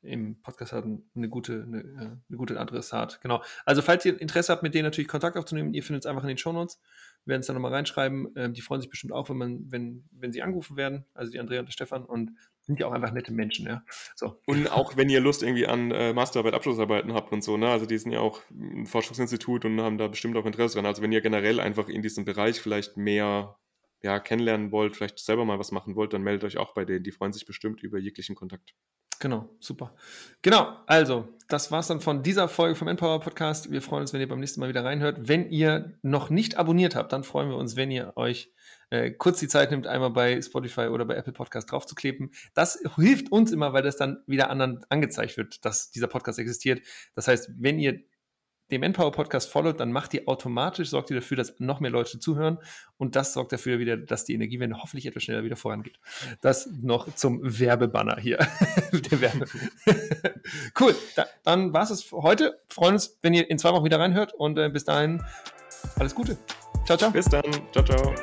im Podcast hatten, eine gute, eine, äh, eine gute Adressat. Genau. Also, falls ihr Interesse habt, mit denen natürlich Kontakt aufzunehmen, ihr findet es einfach in den Show Notes. Wir werden es dann nochmal reinschreiben. Ähm, die freuen sich bestimmt auch, wenn man, wenn, wenn sie angerufen werden, also die Andrea und der Stefan. Und sind ja auch einfach nette Menschen, ja. So. Und auch wenn ihr Lust irgendwie an äh, Masterarbeit, Abschlussarbeiten habt und so, ne? Also die sind ja auch ein Forschungsinstitut und haben da bestimmt auch Interesse dran. Also wenn ihr generell einfach in diesem Bereich vielleicht mehr ja, kennenlernen wollt, vielleicht selber mal was machen wollt, dann meldet euch auch bei denen. Die freuen sich bestimmt über jeglichen Kontakt. Genau, super. Genau, also, das war's dann von dieser Folge vom Empower Podcast. Wir freuen uns, wenn ihr beim nächsten Mal wieder reinhört. Wenn ihr noch nicht abonniert habt, dann freuen wir uns, wenn ihr euch äh, kurz die Zeit nimmt, einmal bei Spotify oder bei Apple Podcast draufzukleben. Das hilft uns immer, weil das dann wieder anderen angezeigt wird, dass dieser Podcast existiert. Das heißt, wenn ihr dem Empower Podcast folgt, dann macht ihr automatisch, sorgt ihr dafür, dass noch mehr Leute zuhören und das sorgt dafür wieder, dass die Energiewende hoffentlich etwas schneller wieder vorangeht. Das noch zum Werbebanner hier. Werbe. cool, da, dann war es heute. Freuen uns, wenn ihr in zwei Wochen wieder reinhört und äh, bis dahin alles Gute. Ciao, ciao. Bis dann. Ciao, ciao.